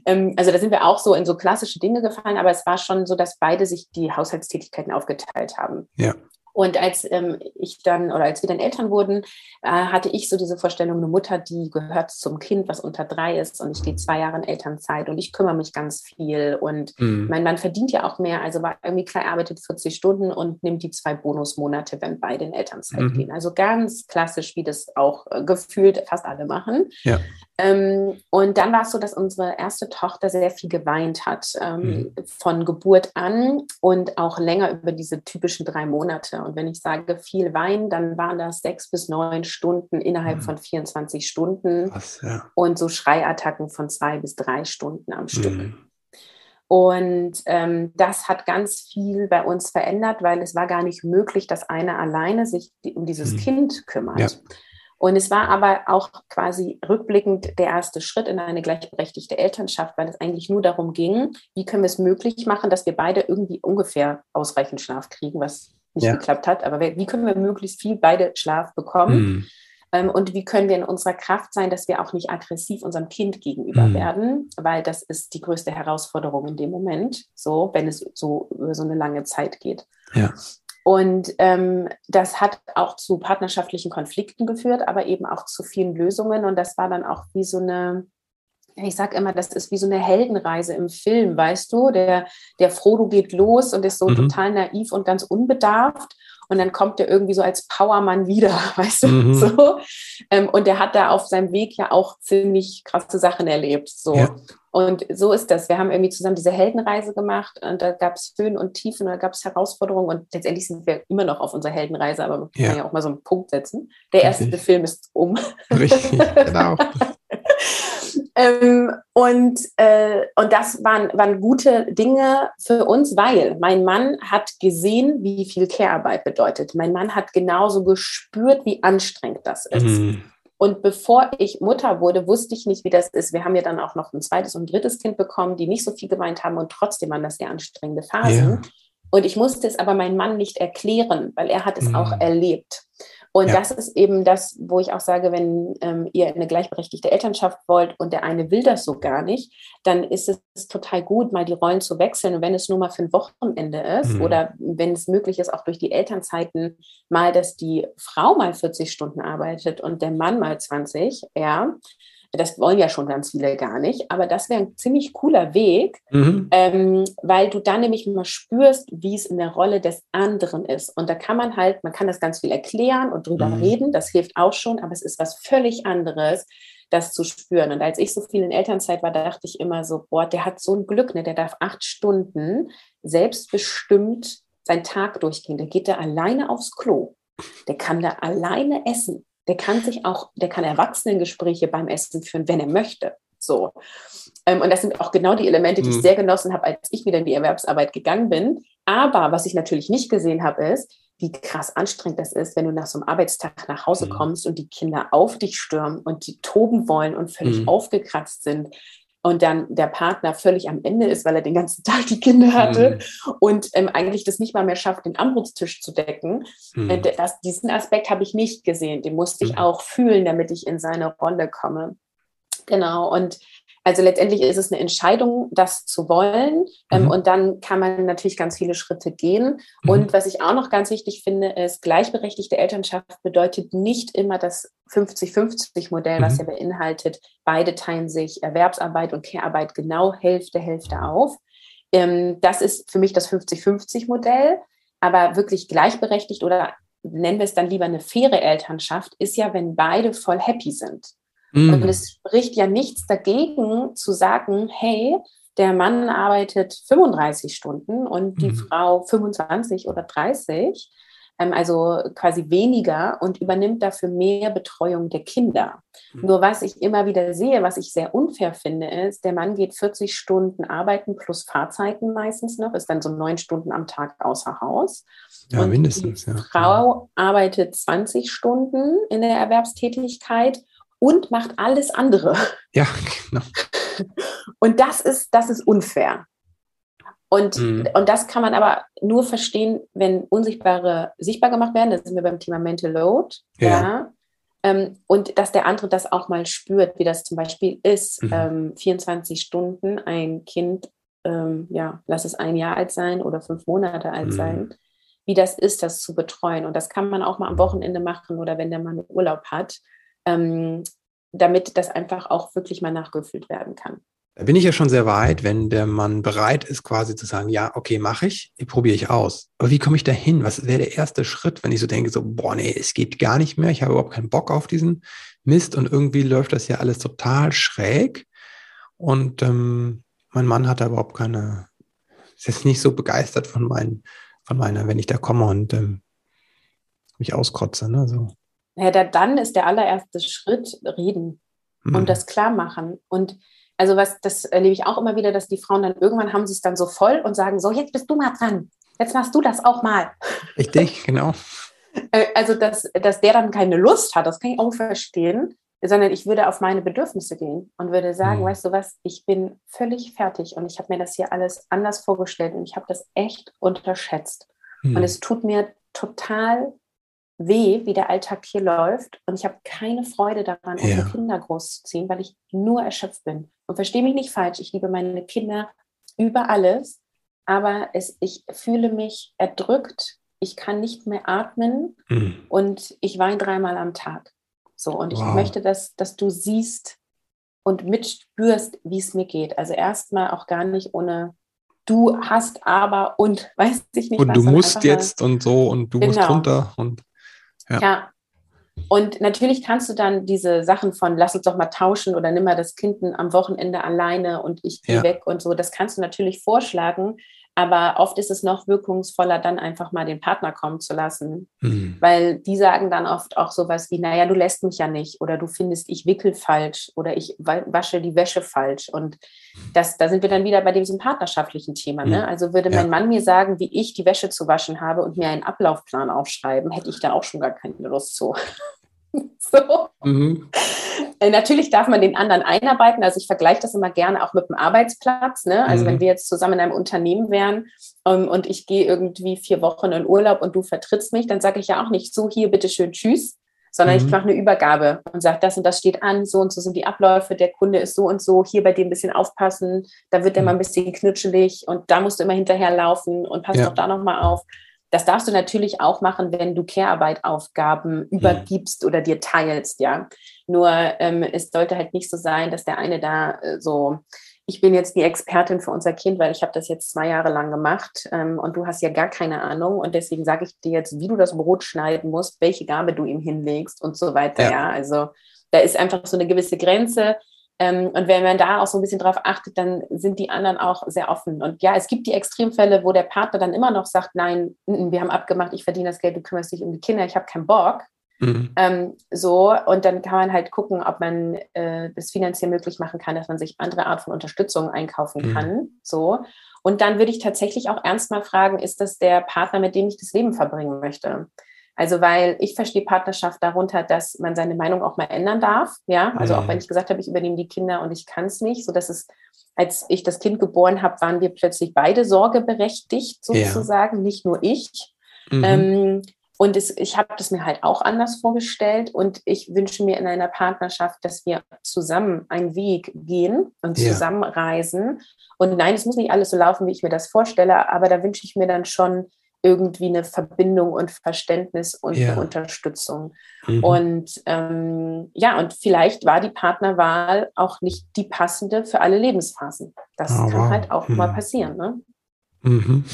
Ähm, also da sind wir auch so in so klassische Dinge gefallen, aber es war schon so, dass beide sich die Haushaltstätigkeiten aufgeteilt haben. Ja. Und als ähm, ich dann oder als wir dann Eltern wurden, äh, hatte ich so diese Vorstellung, eine Mutter, die gehört zum Kind, was unter drei ist und ich gehe zwei Jahre in Elternzeit und ich kümmere mich ganz viel und mhm. mein Mann verdient ja auch mehr, also war irgendwie klar, arbeitet 40 Stunden und nimmt die zwei Bonusmonate, wenn beide in Elternzeit mhm. gehen. Also ganz klassisch, wie das auch äh, gefühlt fast alle machen. Ja. Ähm, und dann war es so, dass unsere erste Tochter sehr viel geweint hat, ähm, mhm. von Geburt an und auch länger über diese typischen drei Monate. Und wenn ich sage viel Wein, dann waren das sechs bis neun Stunden innerhalb mhm. von 24 Stunden Was, ja. und so Schreiattacken von zwei bis drei Stunden am Stück. Mhm. Und ähm, das hat ganz viel bei uns verändert, weil es war gar nicht möglich, dass einer alleine sich um dieses mhm. Kind kümmert. Ja. Und es war aber auch quasi rückblickend der erste Schritt in eine gleichberechtigte Elternschaft, weil es eigentlich nur darum ging, wie können wir es möglich machen, dass wir beide irgendwie ungefähr ausreichend Schlaf kriegen, was nicht ja. geklappt hat. Aber wie können wir möglichst viel beide Schlaf bekommen? Mhm. Und wie können wir in unserer Kraft sein, dass wir auch nicht aggressiv unserem Kind gegenüber mhm. werden, weil das ist die größte Herausforderung in dem Moment, so wenn es so über so eine lange Zeit geht. Ja. Und ähm, das hat auch zu partnerschaftlichen Konflikten geführt, aber eben auch zu vielen Lösungen. Und das war dann auch wie so eine, ich sage immer, das ist wie so eine Heldenreise im Film, weißt du? Der, der Frodo geht los und ist so mhm. total naiv und ganz unbedarft. Und dann kommt er irgendwie so als Powermann wieder, weißt du? Mhm. So. Ähm, und der hat da auf seinem Weg ja auch ziemlich krasse Sachen erlebt. So. Ja. Und so ist das. Wir haben irgendwie zusammen diese Heldenreise gemacht und da gab es Höhen und Tiefen und da gab es Herausforderungen und letztendlich sind wir immer noch auf unserer Heldenreise, aber man kann ja, ja auch mal so einen Punkt setzen. Der Richtig. erste Film ist um. Richtig, genau. Ähm, und, äh, und das waren, waren gute Dinge für uns, weil mein Mann hat gesehen, wie viel Care-Arbeit bedeutet. Mein Mann hat genauso gespürt, wie anstrengend das ist. Mhm. Und bevor ich Mutter wurde, wusste ich nicht, wie das ist. Wir haben ja dann auch noch ein zweites und drittes Kind bekommen, die nicht so viel geweint haben und trotzdem waren das sehr anstrengende Phasen. Ja. Und ich musste es aber meinem Mann nicht erklären, weil er hat es mhm. auch erlebt. Und ja. das ist eben das, wo ich auch sage, wenn ähm, ihr eine gleichberechtigte Elternschaft wollt und der eine will das so gar nicht, dann ist es total gut, mal die Rollen zu wechseln. Und wenn es nur mal für ein Wochenende ist mhm. oder wenn es möglich ist, auch durch die Elternzeiten mal, dass die Frau mal 40 Stunden arbeitet und der Mann mal 20, ja, das wollen ja schon ganz viele gar nicht, aber das wäre ein ziemlich cooler Weg, mhm. ähm, weil du dann nämlich mal spürst, wie es in der Rolle des anderen ist. Und da kann man halt, man kann das ganz viel erklären und drüber mhm. reden, das hilft auch schon, aber es ist was völlig anderes, das zu spüren. Und als ich so viel in Elternzeit war, dachte ich immer so, boah, der hat so ein Glück, ne? der darf acht Stunden selbstbestimmt seinen Tag durchgehen. Der geht da alleine aufs Klo. Der kann da alleine essen. Der kann sich auch, der kann Erwachsenengespräche beim Essen führen, wenn er möchte. So. Ähm, und das sind auch genau die Elemente, die ich mhm. sehr genossen habe, als ich wieder in die Erwerbsarbeit gegangen bin. Aber was ich natürlich nicht gesehen habe, ist, wie krass anstrengend das ist, wenn du nach so einem Arbeitstag nach Hause mhm. kommst und die Kinder auf dich stürmen und die toben wollen und völlig mhm. aufgekratzt sind und dann der Partner völlig am Ende ist, weil er den ganzen Tag die Kinder hatte mhm. und ähm, eigentlich das nicht mal mehr schafft, den Armbrutstisch zu decken. Mhm. Äh, das, diesen Aspekt habe ich nicht gesehen. Den musste ich mhm. auch fühlen, damit ich in seine Rolle komme. Genau. Und also letztendlich ist es eine Entscheidung, das zu wollen. Ähm, mhm. und dann kann man natürlich ganz viele Schritte gehen. Mhm. Und was ich auch noch ganz wichtig finde, ist, gleichberechtigte Elternschaft bedeutet nicht immer das 50-50-Modell, mhm. was ja beinhaltet, beide teilen sich Erwerbsarbeit und Care-Arbeit genau Hälfte, Hälfte auf. Ähm, das ist für mich das 50-50-Modell. Aber wirklich gleichberechtigt oder nennen wir es dann lieber eine faire Elternschaft, ist ja, wenn beide voll happy sind. Mhm. Und es spricht ja nichts dagegen zu sagen, hey, der Mann arbeitet 35 Stunden und die mhm. Frau 25 oder 30, ähm, also quasi weniger und übernimmt dafür mehr Betreuung der Kinder. Mhm. Nur was ich immer wieder sehe, was ich sehr unfair finde, ist, der Mann geht 40 Stunden arbeiten plus Fahrzeiten meistens noch, ist dann so neun Stunden am Tag außer Haus. Ja, und mindestens. Die ja. Frau arbeitet 20 Stunden in der Erwerbstätigkeit und macht alles andere. Ja, genau. Und das ist, das ist unfair. Und, mhm. und das kann man aber nur verstehen, wenn Unsichtbare sichtbar gemacht werden. Da sind wir beim Thema Mental Load. Ja. ja. Ähm, und dass der andere das auch mal spürt, wie das zum Beispiel ist, mhm. ähm, 24 Stunden ein Kind, ähm, ja, lass es ein Jahr alt sein oder fünf Monate alt mhm. sein, wie das ist, das zu betreuen. Und das kann man auch mal am Wochenende machen oder wenn der Mann Urlaub hat ähm, damit das einfach auch wirklich mal nachgefüllt werden kann. Da bin ich ja schon sehr weit, wenn der Mann bereit ist, quasi zu sagen, ja, okay, mache ich, probiere ich aus. Aber wie komme ich da hin? Was wäre der erste Schritt, wenn ich so denke, so, boah, nee, es geht gar nicht mehr, ich habe überhaupt keinen Bock auf diesen Mist und irgendwie läuft das ja alles total schräg. Und ähm, mein Mann hat da überhaupt keine, ist jetzt nicht so begeistert von, meinen, von meiner, wenn ich da komme und ähm, mich auskotze. Ne, so. Ja, da, dann ist der allererste Schritt reden mhm. und das klar machen. Und also was, das erlebe ich auch immer wieder, dass die Frauen dann irgendwann haben sie es dann so voll und sagen, so, jetzt bist du mal dran. Jetzt machst du das auch mal. Richtig, genau. Äh, also, dass, dass der dann keine Lust hat, das kann ich auch verstehen, sondern ich würde auf meine Bedürfnisse gehen und würde sagen, mhm. weißt du was, ich bin völlig fertig und ich habe mir das hier alles anders vorgestellt und ich habe das echt unterschätzt. Mhm. Und es tut mir total weh, wie der Alltag hier läuft. Und ich habe keine Freude daran, ja. unsere Kinder großzuziehen, weil ich nur erschöpft bin. Und verstehe mich nicht falsch, ich liebe meine Kinder über alles, aber es, ich fühle mich erdrückt, ich kann nicht mehr atmen mhm. und ich weine dreimal am Tag. So, und ich wow. möchte, dass, dass du siehst und mitspürst, wie es mir geht. Also erstmal auch gar nicht ohne du hast aber und weiß ich nicht. Und was, du musst jetzt und so und du genau. musst runter und ja. ja. Und natürlich kannst du dann diese Sachen von lass uns doch mal tauschen oder nimm mal das Kind am Wochenende alleine und ich gehe ja. weg und so, das kannst du natürlich vorschlagen. Aber oft ist es noch wirkungsvoller, dann einfach mal den Partner kommen zu lassen. Mhm. Weil die sagen dann oft auch sowas wie, naja, du lässt mich ja nicht oder du findest, ich wickel falsch oder ich wasche die Wäsche falsch. Und das, da sind wir dann wieder bei diesem partnerschaftlichen Thema. Ne? Mhm. Also würde mein ja. Mann mir sagen, wie ich die Wäsche zu waschen habe und mir einen Ablaufplan aufschreiben, hätte ich da auch schon gar keine Lust zu. so. Mhm. Äh, natürlich darf man den anderen einarbeiten. Also ich vergleiche das immer gerne auch mit dem Arbeitsplatz. Ne? Also mhm. wenn wir jetzt zusammen in einem Unternehmen wären um, ähm, und ich gehe irgendwie vier Wochen in Urlaub und du vertrittst mich, dann sage ich ja auch nicht so, hier bitte schön tschüss, sondern mhm. ich mache eine Übergabe und sage, das und das steht an, so und so sind die Abläufe, der Kunde ist so und so, hier bei dem ein bisschen aufpassen, da wird der mhm. mal ein bisschen knutschelig und da musst du immer hinterherlaufen und pass ja. doch da nochmal auf. Das darfst du natürlich auch machen, wenn du Care-Arbeit-Aufgaben mhm. übergibst oder dir teilst, ja. Nur ähm, es sollte halt nicht so sein, dass der eine da äh, so, ich bin jetzt die Expertin für unser Kind, weil ich habe das jetzt zwei Jahre lang gemacht ähm, und du hast ja gar keine Ahnung und deswegen sage ich dir jetzt, wie du das Brot schneiden musst, welche Gabe du ihm hinlegst und so weiter, ja. ja. Also da ist einfach so eine gewisse Grenze Ähm, und wenn man da auch so ein bisschen drauf achtet, dann sind die anderen auch sehr offen. Und ja, es gibt die Extremfälle, wo der Partner dann immer noch sagt, nein, wir haben abgemacht, ich verdiene das Geld, du kümmerst dich um die Kinder, ich habe keinen Bock. Mhm. Ähm, so, und dann kann man halt gucken, ob man äh, das finanziell möglich machen kann, dass man sich andere Art von Unterstützung einkaufen mhm. kann. So. Und dann würde ich tatsächlich auch ernst mal fragen, ist das der Partner, mit dem ich das Leben verbringen möchte? Also, weil ich verstehe Partnerschaft darunter, dass man seine Meinung auch mal ändern darf. Ja, also auch wenn mhm. ich gesagt habe, ich übernehme die Kinder und ich kann es nicht, so dass es, als ich das Kind geboren habe, waren wir plötzlich beide sorgeberechtigt sozusagen, ja. nicht nur ich. Mhm. Ähm, und es, ich habe das mir halt auch anders vorgestellt und ich wünsche mir in einer Partnerschaft, dass wir zusammen einen Weg gehen und ja. zusammen reisen. Und nein, es muss nicht alles so laufen, wie ich mir das vorstelle, aber da wünsche ich mir dann schon irgendwie eine Verbindung und Verständnis und ja. Unterstützung. Mhm. Und ähm, ja, und vielleicht war die Partnerwahl auch nicht die passende für alle Lebensphasen. Das oh, kann wow. halt auch mhm. mal passieren. Ne? Mhm.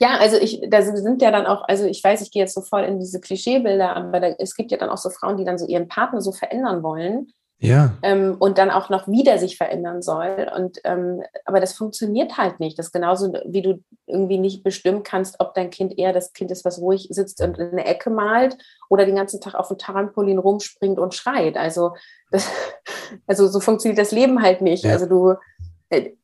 Ja, also ich, da sind ja dann auch, also ich weiß, ich gehe jetzt so voll in diese Klischeebilder, aber da, es gibt ja dann auch so Frauen, die dann so ihren Partner so verändern wollen. Ja. Ähm, und dann auch noch wieder sich verändern soll. Und ähm, aber das funktioniert halt nicht. Das ist genauso, wie du irgendwie nicht bestimmen kannst, ob dein Kind eher das Kind ist, was ruhig sitzt und in der Ecke malt oder den ganzen Tag auf dem Trampolin rumspringt und schreit. Also, das, also so funktioniert das Leben halt nicht. Ja. Also du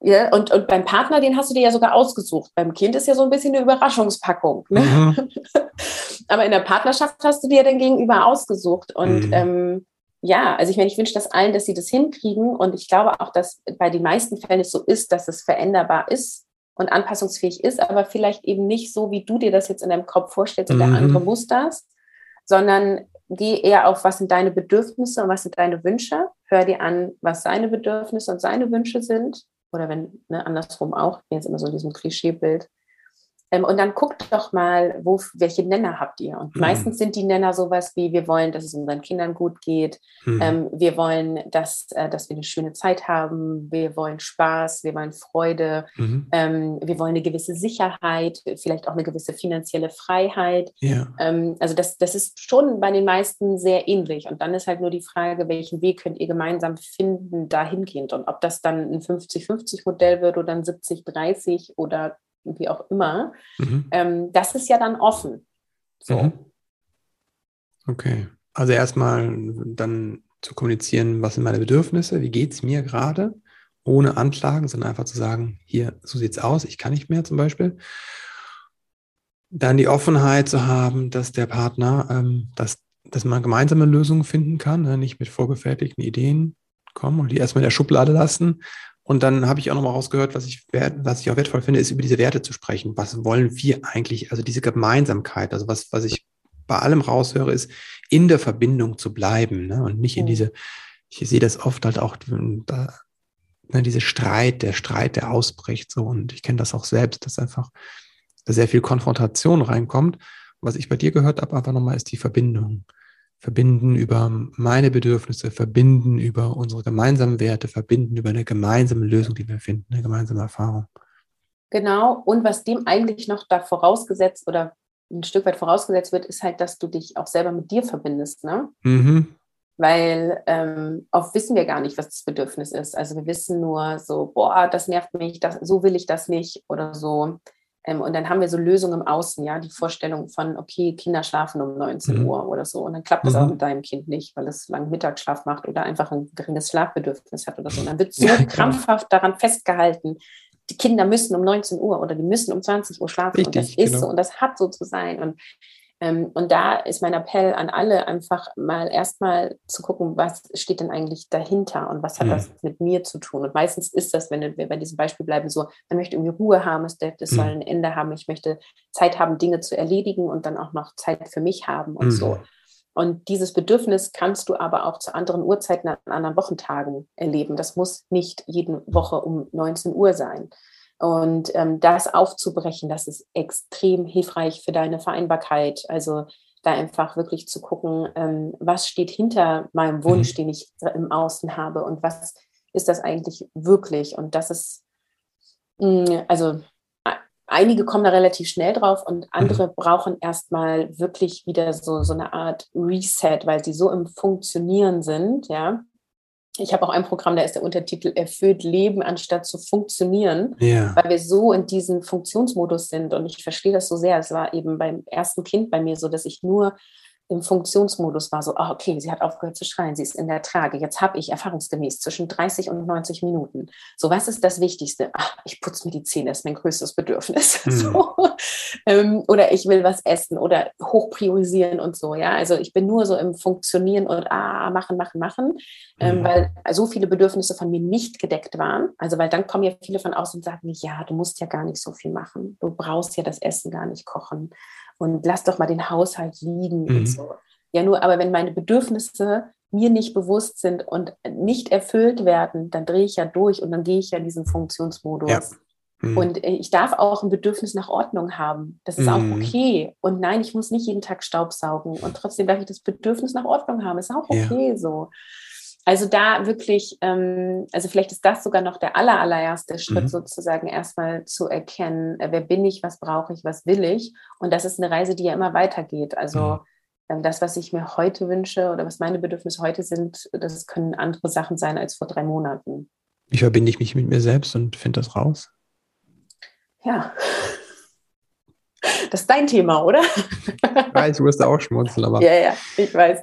ja, und, und beim Partner, den hast du dir ja sogar ausgesucht. Beim Kind ist ja so ein bisschen eine Überraschungspackung. Ne? Mhm. Aber in der Partnerschaft hast du dir den Gegenüber ausgesucht. Und mhm. ähm, ja, also ich meine, ich wünsche das allen, dass sie das hinkriegen. Und ich glaube auch, dass bei den meisten Fällen es so ist, dass es veränderbar ist und anpassungsfähig ist, aber vielleicht eben nicht so, wie du dir das jetzt in deinem Kopf vorstellst und mhm. der andere muss das, sondern geh eher auf, was sind deine Bedürfnisse und was sind deine Wünsche. Hör dir an, was seine Bedürfnisse und seine Wünsche sind oder wenn, ne, andersrum auch, jetzt immer so in diesem Klischeebild, ähm, und dann guckt doch mal, wo, welche Nenner habt ihr? Und mhm. meistens sind die Nenner sowas wie, wir wollen, dass es unseren Kindern gut geht, mhm. ähm, wir wollen, dass, äh, dass wir eine schöne Zeit haben, wir wollen Spaß, wir wollen Freude, mhm. ähm, wir wollen eine gewisse Sicherheit, vielleicht auch eine gewisse finanzielle Freiheit. Ja. Ähm, also das, das ist schon bei den meisten sehr ähnlich. Und dann ist halt nur die Frage, welchen Weg könnt ihr gemeinsam finden, dahingehend. Und ob das dann ein 50-50-Modell wird oder ein 70-30 oder wie auch immer, mhm. ähm, das ist ja dann offen. So. Mhm. Okay. Also erstmal dann zu kommunizieren, was sind meine Bedürfnisse, wie geht es mir gerade, ohne Anklagen, sondern einfach zu sagen, hier, so sieht es aus, ich kann nicht mehr zum Beispiel. Dann die Offenheit zu haben, dass der Partner, ähm, dass, dass man gemeinsame Lösungen finden kann, ne? nicht mit vorgefertigten Ideen kommen und die erstmal in der Schublade lassen und dann habe ich auch nochmal rausgehört, was ich, was ich auch wertvoll finde, ist über diese Werte zu sprechen. Was wollen wir eigentlich? Also diese Gemeinsamkeit. Also was, was ich bei allem raushöre, ist in der Verbindung zu bleiben ne? und nicht in diese, ich sehe das oft halt auch, da, ne, diese Streit, der Streit, der ausbricht so. Und ich kenne das auch selbst, dass einfach sehr viel Konfrontation reinkommt. Was ich bei dir gehört habe, aber nochmal ist die Verbindung verbinden über meine Bedürfnisse, verbinden über unsere gemeinsamen Werte, verbinden über eine gemeinsame Lösung, die wir finden, eine gemeinsame Erfahrung. Genau, und was dem eigentlich noch da vorausgesetzt oder ein Stück weit vorausgesetzt wird, ist halt, dass du dich auch selber mit dir verbindest. Ne? Mhm. Weil ähm, oft wissen wir gar nicht, was das Bedürfnis ist. Also wir wissen nur so, boah, das nervt mich, das, so will ich das nicht oder so. Ähm, und dann haben wir so Lösungen im Außen, ja, die Vorstellung von, okay, Kinder schlafen um 19 mhm. Uhr oder so. Und dann klappt das mhm. auch mit deinem Kind nicht, weil es langen Mittagsschlaf macht oder einfach ein geringes Schlafbedürfnis hat oder so. Und dann wird so ja, krampfhaft daran festgehalten, die Kinder müssen um 19 Uhr oder die müssen um 20 Uhr schlafen. Richtig, und das ist genau. so und das hat so zu sein. Und und da ist mein Appell an alle, einfach mal erstmal zu gucken, was steht denn eigentlich dahinter und was hat mhm. das mit mir zu tun. Und meistens ist das, wenn wir bei diesem Beispiel bleiben, so, man möchte irgendwie Ruhe haben, es, es soll mhm. ein Ende haben, ich möchte Zeit haben, Dinge zu erledigen und dann auch noch Zeit für mich haben und mhm. so. Und dieses Bedürfnis kannst du aber auch zu anderen Uhrzeiten an anderen Wochentagen erleben. Das muss nicht jede Woche um 19 Uhr sein. Und ähm, das aufzubrechen, das ist extrem hilfreich für deine Vereinbarkeit. Also da einfach wirklich zu gucken, ähm, was steht hinter meinem Wunsch, mhm. den ich im Außen habe und was ist das eigentlich wirklich. Und das ist, mh, hm, also einige kommen da relativ schnell drauf und andere mhm. brauchen erstmal wirklich wieder so, so eine Art Reset, weil sie so im Funktionieren sind, ja, ich habe auch ein Programm, da ist der Untertitel Erfüllt Leben anstatt zu funktionieren, ja. weil wir so in diesem Funktionsmodus sind. Und ich verstehe das so sehr. Es war eben beim ersten Kind bei mir so, dass ich nur im Funktionsmodus war, so, oh, okay, sie hat aufgehört zu schreien, sie ist in der Trage. Jetzt habe ich erfahrungsgemäß zwischen 30 und 90 Minuten. So, was ist das Wichtigste? Ach, ich putze mir die Zähne, das ist mein größtes Bedürfnis. Mhm. So. Ähm, oder ich will was essen oder hochpriorisieren und so. Ja, also ich bin nur so im Funktionieren und ah, machen, machen, machen, ähm, mhm. weil so viele Bedürfnisse von mir nicht gedeckt waren. Also, weil dann kommen ja viele von außen und sagen, ja, du musst ja gar nicht so viel machen. Du brauchst ja das Essen gar nicht kochen und lass doch mal den Haushalt liegen mhm. und so. Ja, nur, aber wenn meine Bedürfnisse mir nicht bewusst sind und nicht erfüllt werden, dann drehe ich ja durch und dann gehe ich ja in diesen Funktionsmodus. Ja. Mhm. Und äh, ich darf auch ein Bedürfnis nach Ordnung haben. Das ist mhm. auch okay. Und nein, ich muss nicht jeden Tag Staubsaugen. Und trotzdem darf ich das Bedürfnis nach Ordnung haben. Ist auch okay ja. so. Also da wirklich, ähm, also vielleicht ist das sogar noch der aller, allererste Schritt mhm. sozusagen erstmal zu erkennen, äh, wer bin ich, was brauche ich, was will ich. Und das ist eine Reise, die ja immer weitergeht. Also mhm. ähm, das, was ich mir heute wünsche oder was meine Bedürfnisse heute sind, das können andere Sachen sein als vor drei Monaten. Wie verbinde ich mich mit mir selbst und finde das raus? Ja. Das ist dein Thema, oder? Ich weiß, du wirst auch schmunzeln, aber. Ja, ja, ich weiß.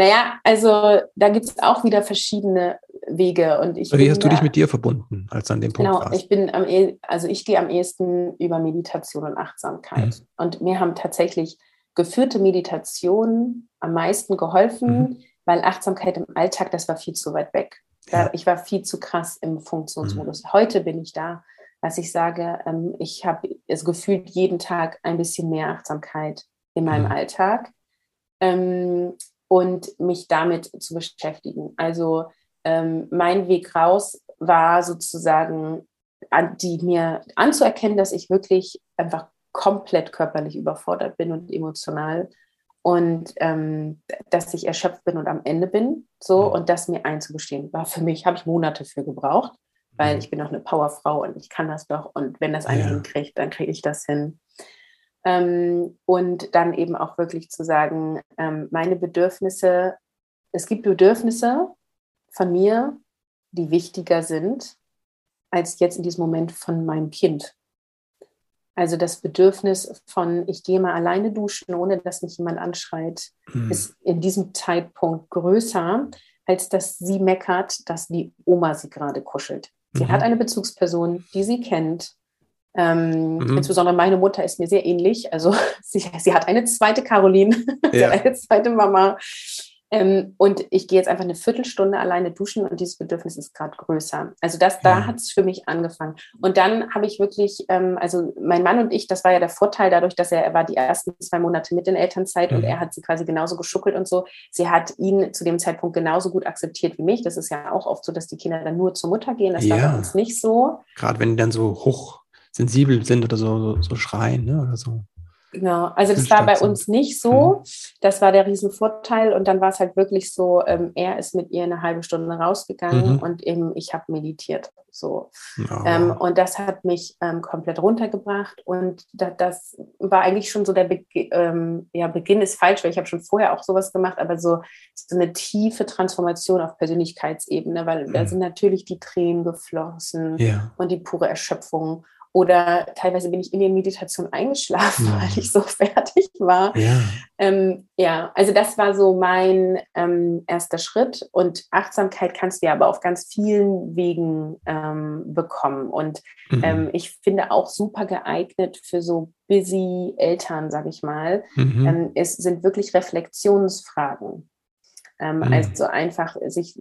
Naja, also da gibt es auch wieder verschiedene Wege. Und ich Wie hast du dich mit dir verbunden, als an dem Punkt genau, warst? ich bin am, e, also ich gehe am ehesten über Meditation und Achtsamkeit. Mhm. Und mir haben tatsächlich geführte Meditationen am meisten geholfen, mhm. weil Achtsamkeit im Alltag, das war viel zu weit weg. Ja. Ich war viel zu krass im Funktionsmodus. Mhm. Heute bin ich da, dass ich sage, ähm, ich habe es gefühlt jeden Tag ein bisschen mehr Achtsamkeit in meinem mhm. Alltag. Ähm, und mich damit zu beschäftigen. Also ähm, mein Weg raus war sozusagen, an, die mir anzuerkennen, dass ich wirklich einfach komplett körperlich überfordert bin und emotional und ähm, dass ich erschöpft bin und am Ende bin, so mhm. und das mir einzugestehen, war für mich, habe ich Monate für gebraucht, weil mhm. ich bin auch eine Powerfrau und ich kann das doch und wenn das einer ja. hinkriegt, dann kriege ich das hin. Ähm, und dann eben auch wirklich zu sagen, ähm, meine Bedürfnisse, es gibt Bedürfnisse von mir, die wichtiger sind als jetzt in diesem Moment von meinem Kind. Also das Bedürfnis von, ich gehe mal alleine duschen, ohne dass mich jemand anschreit, mhm. ist in diesem Zeitpunkt größer, als dass sie meckert, dass die Oma sie gerade kuschelt. Sie mhm. hat eine Bezugsperson, die sie kennt, ähm, mhm. Insbesondere meine Mutter ist mir sehr ähnlich. Also sie, sie hat eine zweite Caroline, ja. eine zweite Mama. Ähm, und ich gehe jetzt einfach eine Viertelstunde alleine duschen und dieses Bedürfnis ist gerade größer. Also das, da hat es für mich angefangen. Und dann habe ich wirklich, ähm, also mein Mann und ich, das war ja der Vorteil dadurch, dass er, er war die ersten zwei Monate mit in Elternzeit mhm. und er hat sie quasi genauso geschuckelt und so. Sie hat ihn zu dem Zeitpunkt genauso gut akzeptiert wie mich. Das ist ja auch oft so, dass die Kinder dann nur zur Mutter gehen. Das ja. war bei uns nicht so. Gerade wenn die dann so hoch sensibel sind oder so, so, so schreien ne, oder so. Genau, also das war bei uns nicht so. Mhm. Das war der Riesenvorteil. Und dann war es halt wirklich so, ähm, er ist mit ihr eine halbe Stunde rausgegangen mhm. und eben ich habe meditiert. So. Oh. Ähm, und das hat mich ähm, komplett runtergebracht. Und da, das war eigentlich schon so der Be ähm, ja, Beginn ist falsch, weil ich habe schon vorher auch sowas gemacht, aber so, so eine tiefe Transformation auf Persönlichkeitsebene, weil mhm. da sind natürlich die Tränen geflossen ja. und die pure Erschöpfung. Oder teilweise bin ich in der Meditation eingeschlafen, ja. weil ich so fertig war. Ja, ähm, ja also das war so mein ähm, erster Schritt. Und Achtsamkeit kannst du ja aber auf ganz vielen Wegen ähm, bekommen. Und mhm. Ähm, ich finde auch super geeignet für so busy Eltern, sage ich mal. Mhm. Ähm, es sind wirklich Reflexionsfragen. Ähm, mhm. Also einfach sich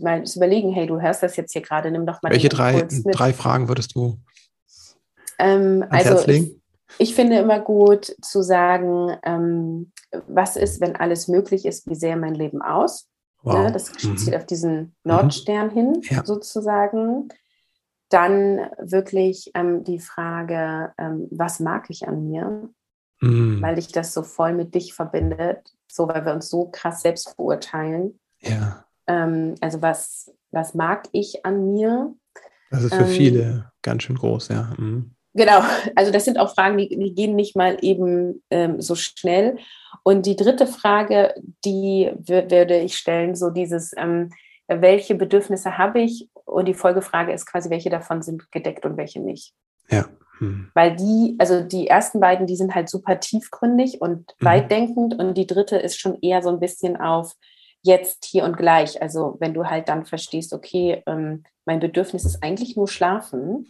mal zu überlegen, hey, du hörst das jetzt hier gerade, nimm doch mal. Welche drei, drei Fragen würdest du ähm, also ich, ich, finde immer gut zu sagen, ähm, was ist, wenn alles möglich ist, wie sähe mein Leben aus? Wow. Ja, das mhm. zieht auf diesen Nordstern mhm. hin, ja. sozusagen. Dann wirklich ähm, die Frage, ähm, was mag ich an mir? Mhm. Weil dich das so voll mit dich verbindet, so weil wir uns so krass selbst beurteilen. Ja. Ähm, also was, was mag ich an mir? Das ist für ähm, viele ganz schön groß, ja. Mhm. Genau, also das sind auch Fragen, die, die gehen nicht mal eben ähm, so schnell. Und die dritte Frage, die würde ich stellen, so dieses, ähm, welche Bedürfnisse habe ich? Und die Folgefrage ist quasi, welche davon sind gedeckt und welche nicht. Ja. Hm. Weil die, also die ersten beiden, die sind halt super tiefgründig und mhm. weitdenkend und die dritte ist schon eher so ein bisschen auf jetzt, hier und gleich. Also wenn du halt dann verstehst, okay, ähm, mein Bedürfnis ist eigentlich nur schlafen,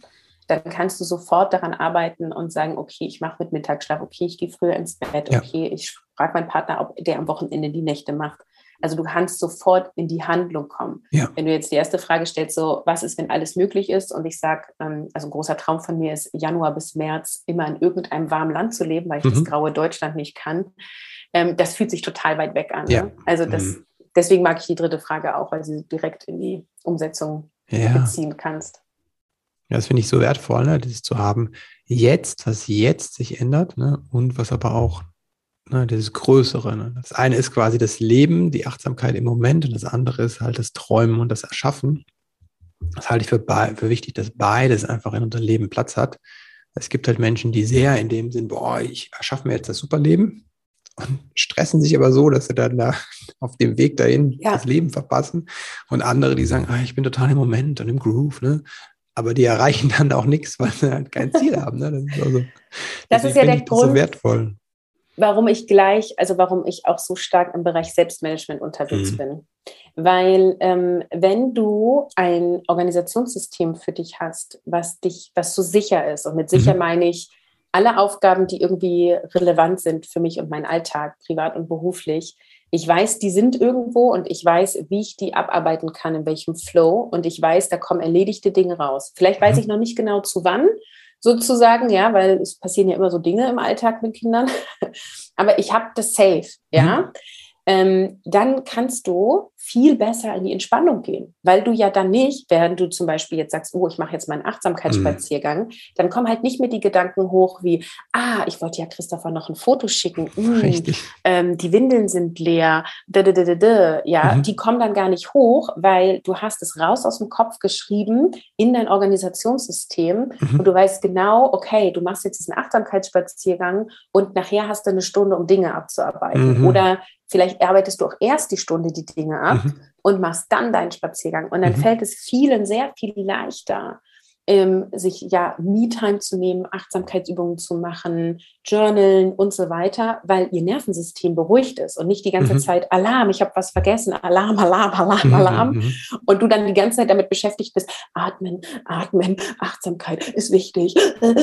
dann kannst du sofort daran arbeiten und sagen, okay, ich mache mit Mittagsschlaf, okay, ich gehe früher ins Bett, okay, ja. ich frage meinen Partner, ob der am Wochenende die Nächte macht. Also du kannst sofort in die Handlung kommen. Ja. Wenn du jetzt die erste Frage stellst, so was ist, wenn alles möglich ist? Und ich sage, ähm, also ein großer Traum von mir ist, Januar bis März immer in irgendeinem warmen Land zu leben, weil ich mhm. das graue Deutschland nicht kann. Ähm, das fühlt sich total weit weg an. Ja. Ne? Also das, mhm. deswegen mag ich die dritte Frage auch, weil sie direkt in die Umsetzung ja. beziehen kannst. Das finde ich so wertvoll, ne, das zu haben, jetzt, was jetzt sich ändert ne, und was aber auch Ne, dieses Größere. Ne? Das eine ist quasi das Leben, die Achtsamkeit im Moment und das andere ist halt das Träumen und das Erschaffen. Das halte ich für, für wichtig, dass beides einfach in unserem Leben Platz hat. Es gibt halt Menschen, die sehr in dem Sinn, boah, ich erschaffe mir jetzt das Superleben und stressen sich aber so, dass sie dann da auf dem Weg dahin ja. das Leben verpassen. Und andere, die sagen, ah, ich bin total im Moment und im Groove, ne? Aber die erreichen dann auch nichts, weil sie halt kein Ziel haben. Ne? Das ist, also, das ist ja der Grund, so wertvoll warum ich gleich, also warum ich auch so stark im Bereich Selbstmanagement unterwegs mhm. bin. Weil ähm, wenn du ein Organisationssystem für dich hast, was dich, was so sicher ist, und mit sicher mhm. meine ich alle Aufgaben, die irgendwie relevant sind für mich und meinen Alltag, privat und beruflich, ich weiß, die sind irgendwo und ich weiß, wie ich die abarbeiten kann, in welchem Flow und ich weiß, da kommen erledigte Dinge raus. Vielleicht weiß mhm. ich noch nicht genau zu wann, sozusagen, ja, weil es passieren ja immer so Dinge im Alltag mit Kindern. Aber ich habe das safe, ja. Mhm. Ähm, dann kannst du viel besser in die Entspannung gehen, weil du ja dann nicht, während du zum Beispiel jetzt sagst, oh, ich mache jetzt meinen Achtsamkeitsspaziergang, mhm. dann kommen halt nicht mehr die Gedanken hoch wie, ah, ich wollte ja Christopher noch ein Foto schicken, mm, ähm, die Windeln sind leer, ja, mhm. die kommen dann gar nicht hoch, weil du hast es raus aus dem Kopf geschrieben in dein Organisationssystem mhm. und du weißt genau, okay, du machst jetzt diesen Achtsamkeitsspaziergang und nachher hast du eine Stunde, um Dinge abzuarbeiten. Mhm. Oder Vielleicht arbeitest du auch erst die Stunde die Dinge ab mhm. und machst dann deinen Spaziergang. Und dann mhm. fällt es vielen sehr viel leichter, ähm, sich ja Me-Time zu nehmen, Achtsamkeitsübungen zu machen, Journalen und so weiter, weil ihr Nervensystem beruhigt ist und nicht die ganze mhm. Zeit Alarm, ich habe was vergessen, Alarm, Alarm, Alarm, mhm, Alarm. Mhm. Und du dann die ganze Zeit damit beschäftigt bist, atmen, atmen, Achtsamkeit ist wichtig. und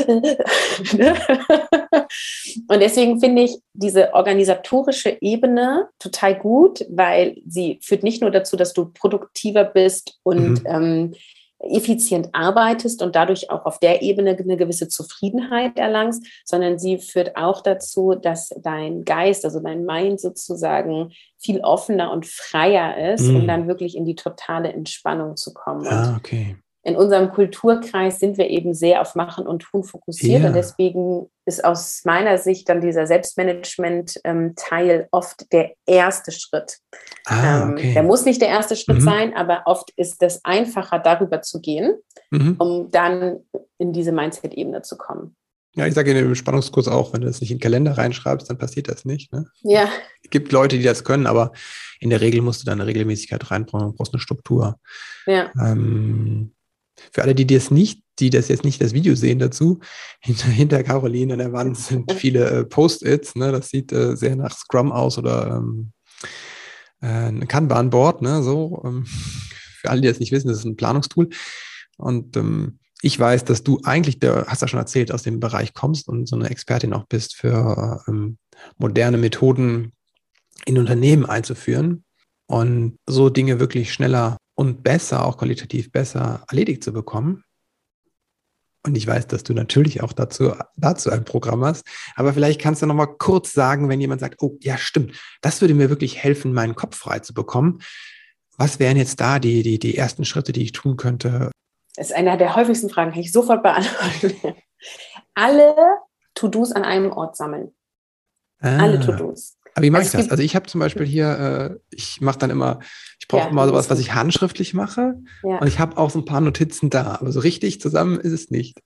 deswegen finde ich diese organisatorische Ebene total gut, weil sie führt nicht nur dazu, dass du produktiver bist und mhm. ähm, effizient arbeitest und dadurch auch auf der Ebene eine gewisse Zufriedenheit erlangst, sondern sie führt auch dazu, dass dein Geist, also dein Mind sozusagen viel offener und freier ist, mm. um dann wirklich in die totale Entspannung zu kommen. Ah, okay in unserem Kulturkreis sind wir eben sehr auf Machen und Tun fokussiert. Ja. Und deswegen ist aus meiner Sicht dann dieser Selbstmanagement-Teil ähm, oft der erste Schritt. Ah, ähm, okay. der muss nicht der erste Schritt mhm. sein, aber oft ist es einfacher, darüber zu gehen, mhm. um dann in diese Mindset-Ebene zu kommen. Ja, ich sage in dem Spannungskurs auch, wenn du das nicht in den Kalender reinschreibst, dann passiert das nicht. Ne? Ja. Es gibt Leute, die das können, aber in der Regel musst du da eine Regelmäßigkeit reinbringen, du brauchst eine Struktur. Ja. Ähm, für alle, die das nicht, die das jetzt nicht das Video sehen dazu, hinter, hinter Caroline an der Wand sind viele äh, Post-its. Ne? Das sieht äh, sehr nach Scrum aus oder ähm, äh, ein Kanban-Board. Ne? So, ähm, für alle, die das nicht wissen, das ist ein Planungstool. Und ähm, ich weiß, dass du eigentlich, der, hast ja schon erzählt, aus dem Bereich kommst und so eine Expertin auch bist für ähm, moderne Methoden in Unternehmen einzuführen und so Dinge wirklich schneller und besser, auch qualitativ besser erledigt zu bekommen. Und ich weiß, dass du natürlich auch dazu, dazu ein Programm hast. Aber vielleicht kannst du noch mal kurz sagen, wenn jemand sagt, oh ja, stimmt, das würde mir wirklich helfen, meinen Kopf frei zu bekommen. Was wären jetzt da die, die, die ersten Schritte, die ich tun könnte? Das ist eine der häufigsten Fragen, kann ich sofort beantworten. Alle To-Dos an einem Ort sammeln. Ah. Alle To-Dos. Aber wie mache ich das? Also ich habe zum Beispiel hier, äh, ich mache dann immer, ich brauche ja, immer sowas, was ich handschriftlich mache. Ja. Und ich habe auch so ein paar Notizen da. Aber so richtig zusammen ist es nicht.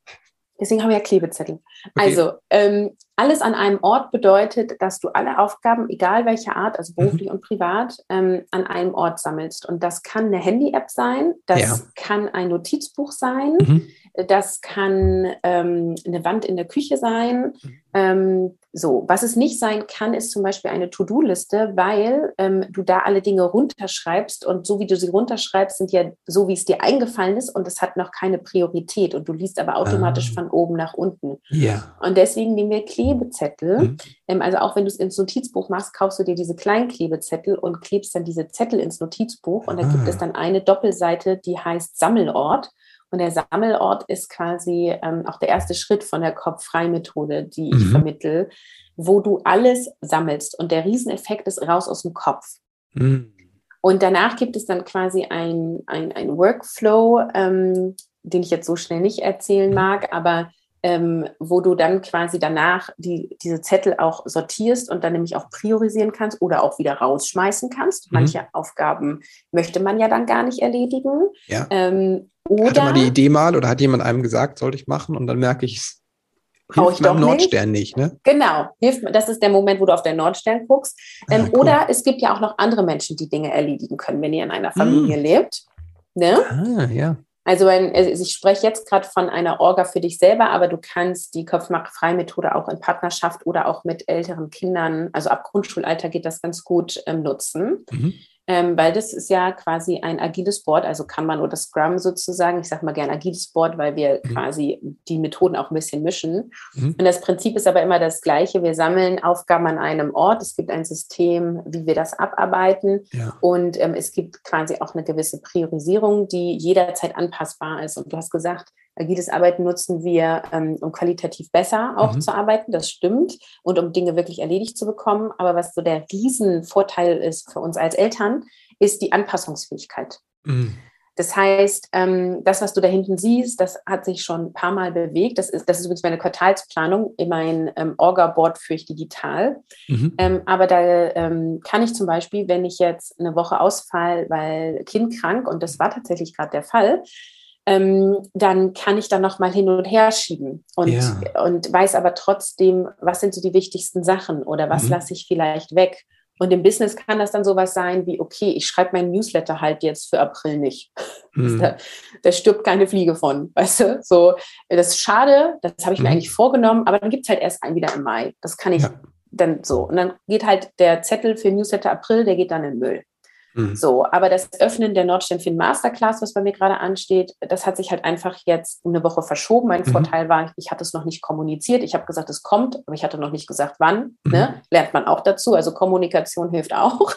Deswegen haben wir ja Klebezettel. Okay. Also, ähm, alles an einem Ort bedeutet, dass du alle Aufgaben, egal welcher Art, also mhm. beruflich mhm. und privat, ähm, an einem Ort sammelst. Und das kann eine Handy-App sein, das ja. kann ein Notizbuch sein, mhm. das kann ähm, eine Wand in der Küche sein. Mhm. So, was es nicht sein kann, ist zum Beispiel eine To-Do-Liste, weil ähm, du da alle Dinge runterschreibst und so wie du sie runterschreibst, sind ja so, wie es dir eingefallen ist und es hat noch keine Priorität und du liest aber automatisch ah. von oben nach unten. Ja. Und deswegen nehmen wir Klebezettel. Mhm. Ähm, also auch wenn du es ins Notizbuch machst, kaufst du dir diese kleinen Klebezettel und klebst dann diese Zettel ins Notizbuch und da gibt es ah. dann eine Doppelseite, die heißt Sammelort. Und der Sammelort ist quasi ähm, auch der erste Schritt von der Kopf-Frei-Methode, die ich mhm. vermittel, wo du alles sammelst. Und der Rieseneffekt ist raus aus dem Kopf. Mhm. Und danach gibt es dann quasi ein, ein, ein Workflow, ähm, den ich jetzt so schnell nicht erzählen mhm. mag, aber ähm, wo du dann quasi danach die, diese Zettel auch sortierst und dann nämlich auch priorisieren kannst oder auch wieder rausschmeißen kannst. Mhm. Manche Aufgaben möchte man ja dann gar nicht erledigen. Ja. Ähm, oder Hatte man die Idee mal oder hat jemand einem gesagt, sollte ich machen und dann merke ich es. Hilft ich meinem Nordstern nicht. nicht, ne? Genau, hilft, das ist der Moment, wo du auf den Nordstern guckst. Ah, ähm, ah, cool. Oder es gibt ja auch noch andere Menschen, die Dinge erledigen können, wenn ihr in einer Familie mm. lebt. Ne? Ah, ja. Also, wenn, also ich spreche jetzt gerade von einer Orga für dich selber, aber du kannst die Kopfmach-Frei-Methode auch in Partnerschaft oder auch mit älteren Kindern, also ab Grundschulalter geht das ganz gut ähm, nutzen. Mhm ähm, weil das ist ja quasi ein agiles Board, also kann man oder Scrum sozusagen, ich sage mal gerne agiles Board, weil wir mhm. quasi die Methoden auch ein bisschen mischen. Mhm. Und das Prinzip ist aber immer das gleiche. Wir sammeln Aufgaben an einem Ort, es gibt ein System, wie wir das abarbeiten ja. und ähm, es gibt quasi auch eine gewisse Priorisierung, die jederzeit anpassbar ist. Und du hast gesagt, Agiles Arbeiten nutzen wir, ähm, um qualitativ besser auch mhm. zu arbeiten, das stimmt, und um Dinge wirklich erledigt zu bekommen. Aber was so der Riesenvorteil ist für uns als Eltern, ist die Anpassungsfähigkeit. Mhm. Das heißt, ähm, das, was du da hinten siehst, das hat sich schon ein paar Mal bewegt. Das ist, das ist übrigens meine Quartalsplanung. Mein ähm, Orga-Board führe ich digital. Mhm. Aber da kann ich zum Beispiel, wenn ich jetzt eine Woche ausfall, weil Kind krank, und das war tatsächlich gerade der Fall, ähm, dann kann ich da noch mal hin und her schieben und, ja. und weiß aber trotzdem, was sind so die wichtigsten Sachen oder was mhm. lasse ich vielleicht weg. Und im Business kann das dann sowas sein wie, okay, ich schreibe meinen Newsletter halt jetzt für April nicht. Mhm. Da, da, stirbt keine Fliege von, weißt du? So, das ist schade, das habe ich mhm. mir eigentlich vorgenommen, aber dann gibt es halt erst einen wieder im Mai. Das kann ich ja. dann so. Und dann geht halt der Zettel für Newsletter April, der geht dann in den Müll. Mhm. So, aber das Öffnen der Nordsternfin Masterclass, was bei mir gerade ansteht, das hat sich halt einfach jetzt eine Woche verschoben. Mein mhm. Vorteil war, ich hatte es noch nicht kommuniziert. Ich habe gesagt, es kommt, aber ich hatte noch nicht gesagt, wann. Mhm. Ne? Lernt man auch dazu. Also Kommunikation hilft auch.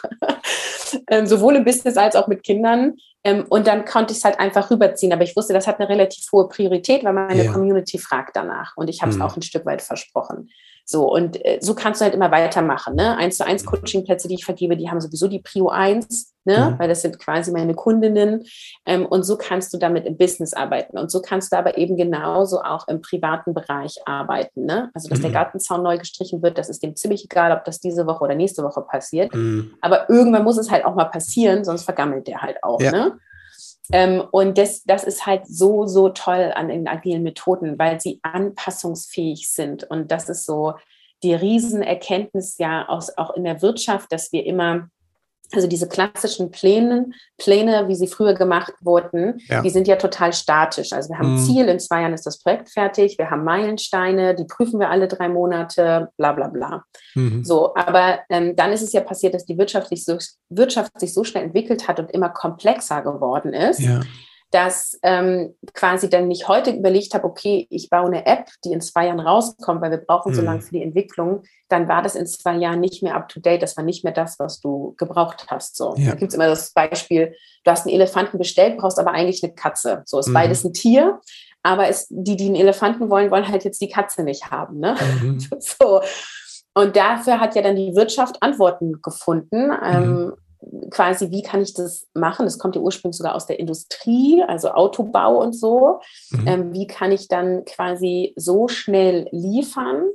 ähm, sowohl im Business als auch mit Kindern. Ähm, und dann konnte ich es halt einfach rüberziehen. Aber ich wusste, das hat eine relativ hohe Priorität, weil meine ja. Community fragt danach. Und ich habe es mhm. auch ein Stück weit versprochen. So, und äh, so kannst du halt immer weitermachen. Ne? Eins zu eins mhm. Coachingplätze, die ich vergebe, die haben sowieso die Prio 1, ne? Mhm. weil das sind quasi meine Kundinnen. Ähm, und so kannst du damit im Business arbeiten. Und so kannst du aber eben genauso auch im privaten Bereich arbeiten. Ne? Also, dass mhm. der Gartenzaun neu gestrichen wird, das ist dem ziemlich egal, ob das diese Woche oder nächste Woche passiert. Mhm. Aber irgendwann muss es halt auch mal passieren, sonst vergammelt der halt auch. Ja. Ne? Ähm, und das, das ist halt so, so toll an den agilen Methoden, weil sie anpassungsfähig sind. Und das ist so die Riesenerkenntnis ja aus, auch in der Wirtschaft, dass wir immer also diese klassischen Pläne, Pläne, wie sie früher gemacht wurden, ja. die sind ja total statisch. Also wir haben ein mhm. Ziel, in zwei Jahren ist das Projekt fertig, wir haben Meilensteine, die prüfen wir alle drei Monate, bla bla bla. Mhm. So, aber ähm, dann ist es ja passiert, dass die Wirtschaft sich, so, Wirtschaft sich so schnell entwickelt hat und immer komplexer geworden ist. Ja dass ähm, quasi dann nicht heute überlegt habe, okay, ich baue eine App, die in zwei Jahren rauskommt, weil wir brauchen mhm. so lange für die Entwicklung, dann war das in zwei Jahren nicht mehr up to date. Das war nicht mehr das, was du gebraucht hast. So. Ja. Da gibt es immer das Beispiel, du hast einen Elefanten bestellt, brauchst aber eigentlich eine Katze. So ist mhm. beides ein Tier. Aber es, die, die einen Elefanten wollen, wollen halt jetzt die Katze nicht haben. Ne? Mhm. so. Und dafür hat ja dann die Wirtschaft Antworten gefunden. Ähm, mhm quasi, wie kann ich das machen? Das kommt ja ursprünglich sogar aus der Industrie, also Autobau und so. Mhm. Ähm, wie kann ich dann quasi so schnell liefern?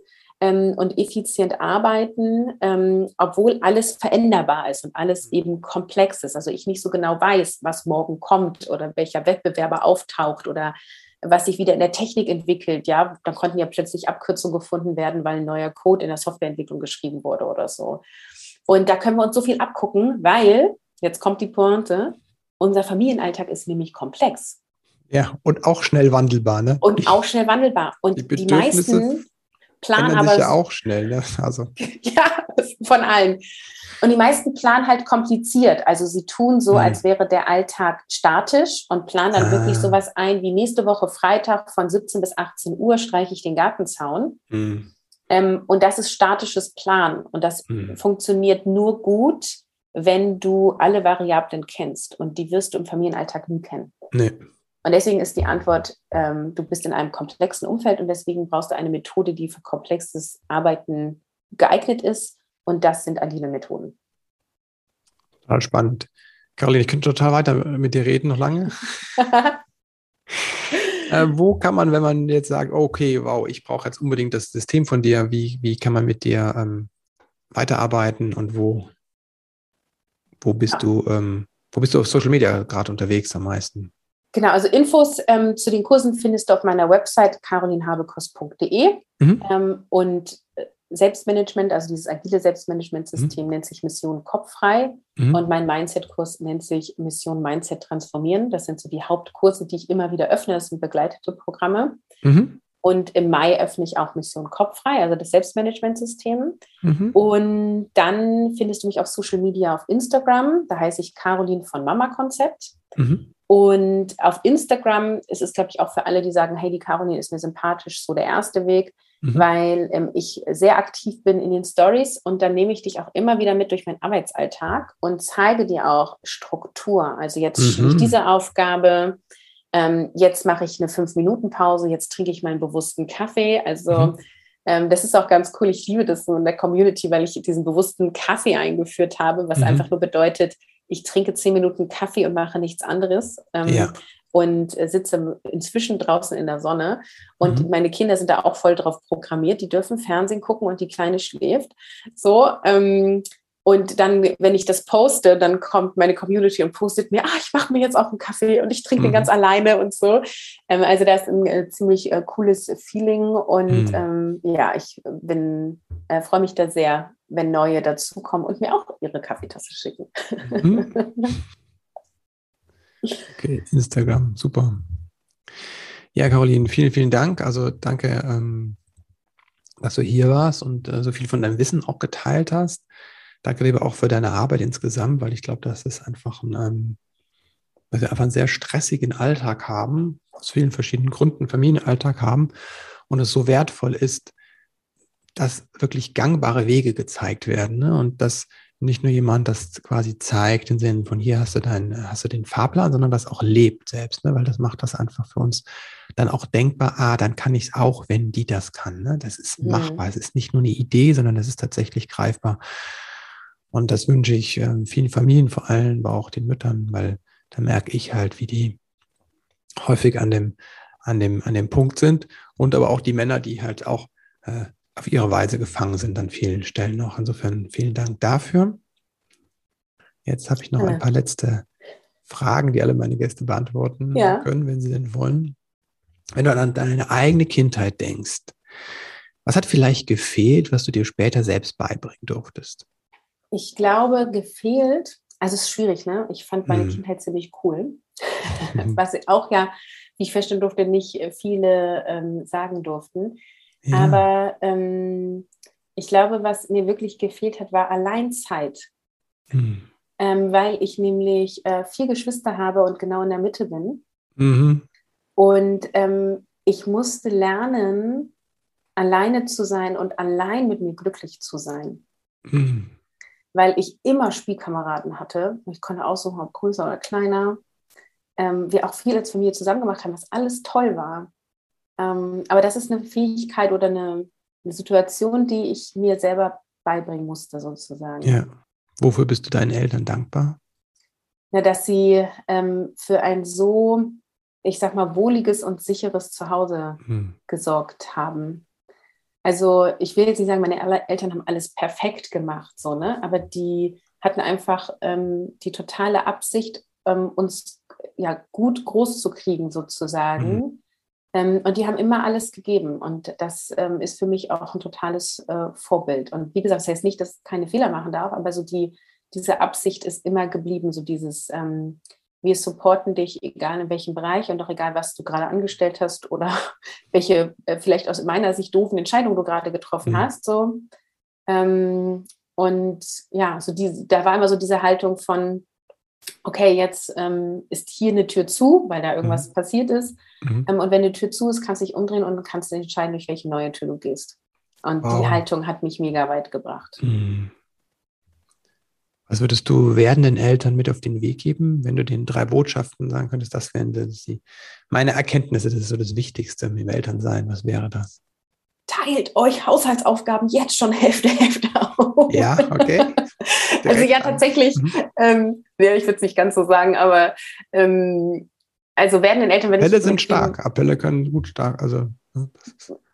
Ähm, und effizient arbeiten, ähm, obwohl alles veränderbar ist und alles eben komplex ist. Also ich nicht so genau weiß, was morgen kommt oder welcher Wettbewerber auftaucht oder was sich wieder in der Technik entwickelt. Ja, dann konnten ja plötzlich Abkürzungen gefunden werden, weil ein neuer Code in der Softwareentwicklung geschrieben wurde oder so. Und da können wir uns so viel abgucken, weil, jetzt kommt die Pointe, unser Familienalltag ist nämlich komplex. Ja, und auch schnell wandelbar, ne? Und auch schnell wandelbar. Und die, die meisten planen aber. Sich ja auch schnell, ne? Also. ja, von allen. Und die meisten planen halt kompliziert. Also sie tun so, mhm. als wäre der Alltag statisch und planen dann ah. wirklich sowas ein wie nächste Woche Freitag von 17 bis 18 Uhr streiche ich den Gartenzaun. Mhm. Ähm, und das ist statisches Plan. Und das mhm. funktioniert nur gut, wenn du alle Variablen kennst. Und die wirst du im Familienalltag nie kennen. Nee. Und deswegen ist die Antwort, ähm, du bist in einem komplexen Umfeld und deswegen brauchst du eine Methode, die für komplexes Arbeiten geeignet ist und das sind agile Methoden. Total spannend. Caroline, ich könnte total weiter mit dir reden, noch lange. äh, wo kann man, wenn man jetzt sagt, okay, wow, ich brauche jetzt unbedingt das System von dir, wie, wie kann man mit dir ähm, weiterarbeiten und wo, wo bist ja. du, ähm, wo bist du auf Social Media gerade unterwegs am meisten? Genau, also Infos ähm, zu den Kursen findest du auf meiner Website carolinhabekost.de mhm. ähm, und Selbstmanagement, also dieses agile Selbstmanagementsystem mhm. nennt sich Mission Kopffrei mhm. und mein Mindset-Kurs nennt sich Mission Mindset Transformieren. Das sind so die Hauptkurse, die ich immer wieder öffne. Das sind begleitete Programme. Mhm. Und im Mai öffne ich auch Mission Kopffrei, also das Selbstmanagementsystem. Mhm. Und dann findest du mich auf Social Media auf Instagram. Da heiße ich Caroline von Mama Konzept. Mhm. Und auf Instagram ist es, glaube ich, auch für alle, die sagen, hey, die Caroline ist mir sympathisch, so der erste Weg mhm. weil ähm, ich sehr aktiv bin in den Stories und dann nehme ich dich auch immer wieder mit durch meinen Arbeitsalltag und zeige dir auch Struktur. Also jetzt mhm. ich diese Aufgabe, ähm, jetzt mache ich eine Fünf-Minuten-Pause, jetzt trinke ich meinen bewussten Kaffee. Also mhm. ähm, das ist auch ganz cool. Ich liebe das so in der Community, weil ich diesen bewussten Kaffee eingeführt habe, was mhm. einfach nur bedeutet, ich trinke zehn Minuten Kaffee und mache nichts anderes. Ähm, ja und äh, sitze inzwischen draußen in der Sonne. Und mhm. meine Kinder sind da auch voll drauf programmiert. Die dürfen Fernsehen gucken und die Kleine schläft. So. Ähm, und dann, wenn ich das poste, dann kommt meine Community und postet mir, ah, ich mache mir jetzt auch einen Kaffee und ich trinke mhm. den ganz alleine und so. Ähm, also da ist ein äh, ziemlich äh, cooles Feeling und mhm. ähm, ja, ich bin, äh, freue mich da sehr, wenn neue dazukommen und mir auch ihre Kaffeetasse schicken. Mhm. Okay, Instagram, super. Ja, Caroline, vielen, vielen Dank. Also danke, ähm, dass du hier warst und äh, so viel von deinem Wissen auch geteilt hast. Danke dir auch für deine Arbeit insgesamt, weil ich glaube, das ist einfach ein, ähm, weil wir einfach einen sehr stressigen Alltag haben, aus vielen verschiedenen Gründen, Familienalltag haben und es so wertvoll ist, dass wirklich gangbare Wege gezeigt werden ne? und dass nicht nur jemand das quasi zeigt, im Sinne von hier hast du deinen, hast du den Fahrplan, sondern das auch lebt selbst, ne? weil das macht das einfach für uns dann auch denkbar, ah, dann kann ich es auch, wenn die das kann. Ne? Das ist mhm. machbar. Es ist nicht nur eine Idee, sondern es ist tatsächlich greifbar. Und das wünsche ich äh, vielen Familien vor allem, aber auch den Müttern, weil da merke ich halt, wie die häufig an dem, an dem, an dem Punkt sind und aber auch die Männer, die halt auch äh, auf ihre Weise gefangen sind an vielen Stellen noch. Insofern vielen Dank dafür. Jetzt habe ich noch ja. ein paar letzte Fragen, die alle meine Gäste beantworten ja. können, wenn sie denn wollen. Wenn du an deine eigene Kindheit denkst, was hat vielleicht gefehlt, was du dir später selbst beibringen durftest? Ich glaube, gefehlt, also es ist schwierig, ne? Ich fand meine hm. Kindheit ziemlich cool. was auch ja, wie ich feststellen durfte, nicht viele ähm, sagen durften. Ja. Aber ähm, ich glaube, was mir wirklich gefehlt hat, war Alleinzeit. Hm. Ähm, weil ich nämlich äh, vier Geschwister habe und genau in der Mitte bin. Mhm. Und ähm, ich musste lernen, alleine zu sein und allein mit mir glücklich zu sein. Mhm. Weil ich immer Spielkameraden hatte. Ich konnte aussuchen, ob größer oder kleiner. Ähm, wir auch viel als Familie zusammen gemacht haben, was alles toll war. Ähm, aber das ist eine Fähigkeit oder eine, eine, Situation, die ich mir selber beibringen musste, sozusagen. Ja. Wofür bist du deinen Eltern dankbar? Na, dass sie ähm, für ein so, ich sag mal, wohliges und sicheres Zuhause hm. gesorgt haben. Also ich will jetzt nicht sagen, meine Eltern haben alles perfekt gemacht, so, ne? aber die hatten einfach ähm, die totale Absicht, ähm, uns ja gut groß zu kriegen, sozusagen. Mhm und die haben immer alles gegeben. Und das ähm, ist für mich auch ein totales äh, Vorbild. Und wie gesagt, das heißt nicht, dass ich keine Fehler machen darf, aber so die, diese Absicht ist immer geblieben, so dieses, ähm, wir supporten dich, egal in welchem Bereich und auch egal, was du gerade angestellt hast oder welche äh, vielleicht aus meiner Sicht doofen Entscheidungen du gerade getroffen mhm. hast. So. Ähm, und ja, so die, da war immer so diese Haltung von, okay, jetzt ähm, ist hier eine Tür zu, weil da irgendwas mhm. passiert ist. Mhm. Ähm, und wenn eine Tür zu ist, kannst du dich umdrehen und kannst entscheiden, durch welche neue Tür du gehst. Und wow. die Haltung hat mich mega weit gebracht. Mhm. Was würdest du werdenden Eltern mit auf den Weg geben, wenn du den drei Botschaften sagen könntest, das wären das die, meine Erkenntnisse, das ist so das Wichtigste im Elternsein. Was wäre das? Teilt euch Haushaltsaufgaben jetzt schon Hälfte, Hälfte Ja, okay. also ja, tatsächlich, mhm. ähm, ja, ich würde es nicht ganz so sagen, aber ähm, also werdenden Eltern, wenn Appelle sind stark, Appelle können gut stark, also. Ne,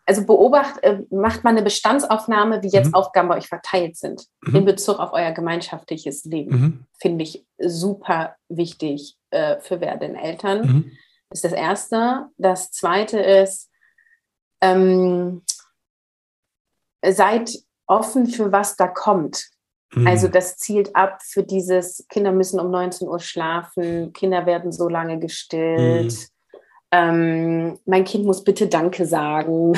also beobacht, äh, macht man eine Bestandsaufnahme, wie jetzt mhm. Aufgaben bei euch verteilt sind, mhm. in Bezug auf euer gemeinschaftliches Leben. Mhm. Finde ich super wichtig äh, für werdende Eltern. Mhm. Das ist das Erste. Das Zweite ist, ähm, seid offen für was da kommt. Also das zielt ab für dieses, Kinder müssen um 19 Uhr schlafen, Kinder werden so lange gestillt mhm ähm, mein Kind muss bitte Danke sagen.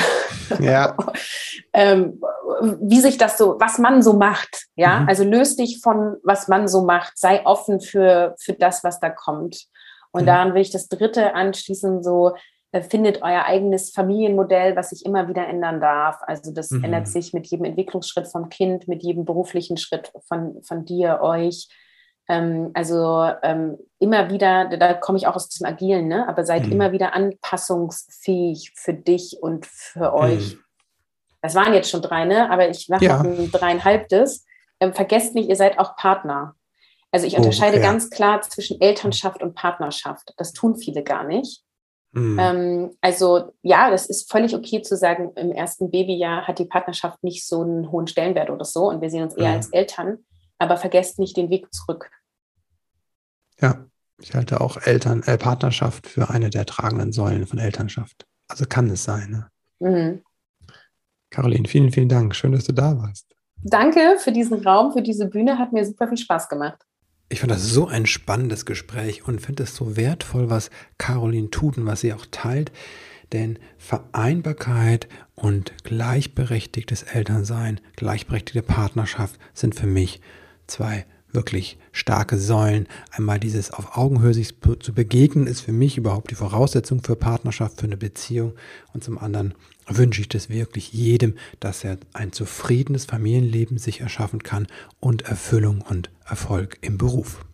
Ja. ähm, wie sich das so, was man so macht. Ja, mhm. also löst dich von, was man so macht. Sei offen für, für das, was da kommt. Und mhm. daran will ich das dritte anschließen, so, findet euer eigenes Familienmodell, was sich immer wieder ändern darf. Also das mhm. ändert sich mit jedem Entwicklungsschritt vom Kind, mit jedem beruflichen Schritt von, von dir, euch. Ähm, also ähm, immer wieder, da komme ich auch aus diesem Agilen, ne? aber seid mhm. immer wieder anpassungsfähig für dich und für euch. Mhm. Das waren jetzt schon drei, ne? aber ich mache ja. ein dreieinhalbtes. Ähm, vergesst nicht, ihr seid auch Partner. Also ich oh, unterscheide oh, ja. ganz klar zwischen Elternschaft und Partnerschaft. Das tun viele gar nicht. Mhm. Ähm, also ja, das ist völlig okay zu sagen, im ersten Babyjahr hat die Partnerschaft nicht so einen hohen Stellenwert oder so und wir sehen uns eher mhm. als Eltern, aber vergesst nicht den Weg zurück. Ja, ich halte auch Eltern, äh, Partnerschaft für eine der tragenden Säulen von Elternschaft. Also kann es sein. Ne? Mhm. Caroline, vielen, vielen Dank. Schön, dass du da warst. Danke für diesen Raum, für diese Bühne. Hat mir super viel Spaß gemacht. Ich fand das so ein spannendes Gespräch und finde es so wertvoll, was Caroline tut und was sie auch teilt. Denn Vereinbarkeit und gleichberechtigtes Elternsein, gleichberechtigte Partnerschaft sind für mich zwei wirklich starke Säulen. Einmal dieses auf Augenhöhe sich zu begegnen, ist für mich überhaupt die Voraussetzung für Partnerschaft, für eine Beziehung. Und zum anderen wünsche ich das wirklich jedem, dass er ein zufriedenes Familienleben sich erschaffen kann und Erfüllung und Erfolg im Beruf.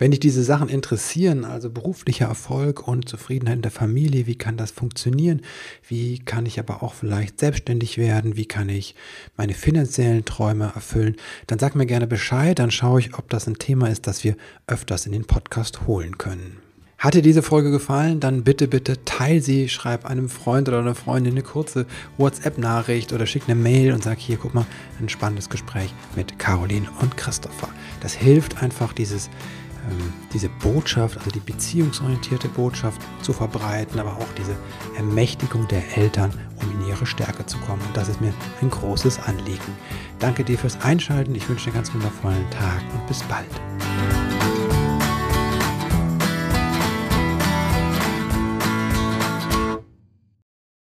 Wenn dich diese Sachen interessieren, also beruflicher Erfolg und Zufriedenheit in der Familie, wie kann das funktionieren? Wie kann ich aber auch vielleicht selbstständig werden? Wie kann ich meine finanziellen Träume erfüllen? Dann sag mir gerne Bescheid, dann schaue ich, ob das ein Thema ist, das wir öfters in den Podcast holen können. Hat dir diese Folge gefallen, dann bitte, bitte teil sie, schreib einem Freund oder einer Freundin eine kurze WhatsApp-Nachricht oder schick eine Mail und sag hier, guck mal, ein spannendes Gespräch mit Caroline und Christopher. Das hilft einfach, dieses ähm, diese Botschaft, also die beziehungsorientierte Botschaft zu verbreiten, aber auch diese Ermächtigung der Eltern, um in ihre Stärke zu kommen. Und das ist mir ein großes Anliegen. Danke dir fürs Einschalten. Ich wünsche dir einen ganz wundervollen Tag und bis bald.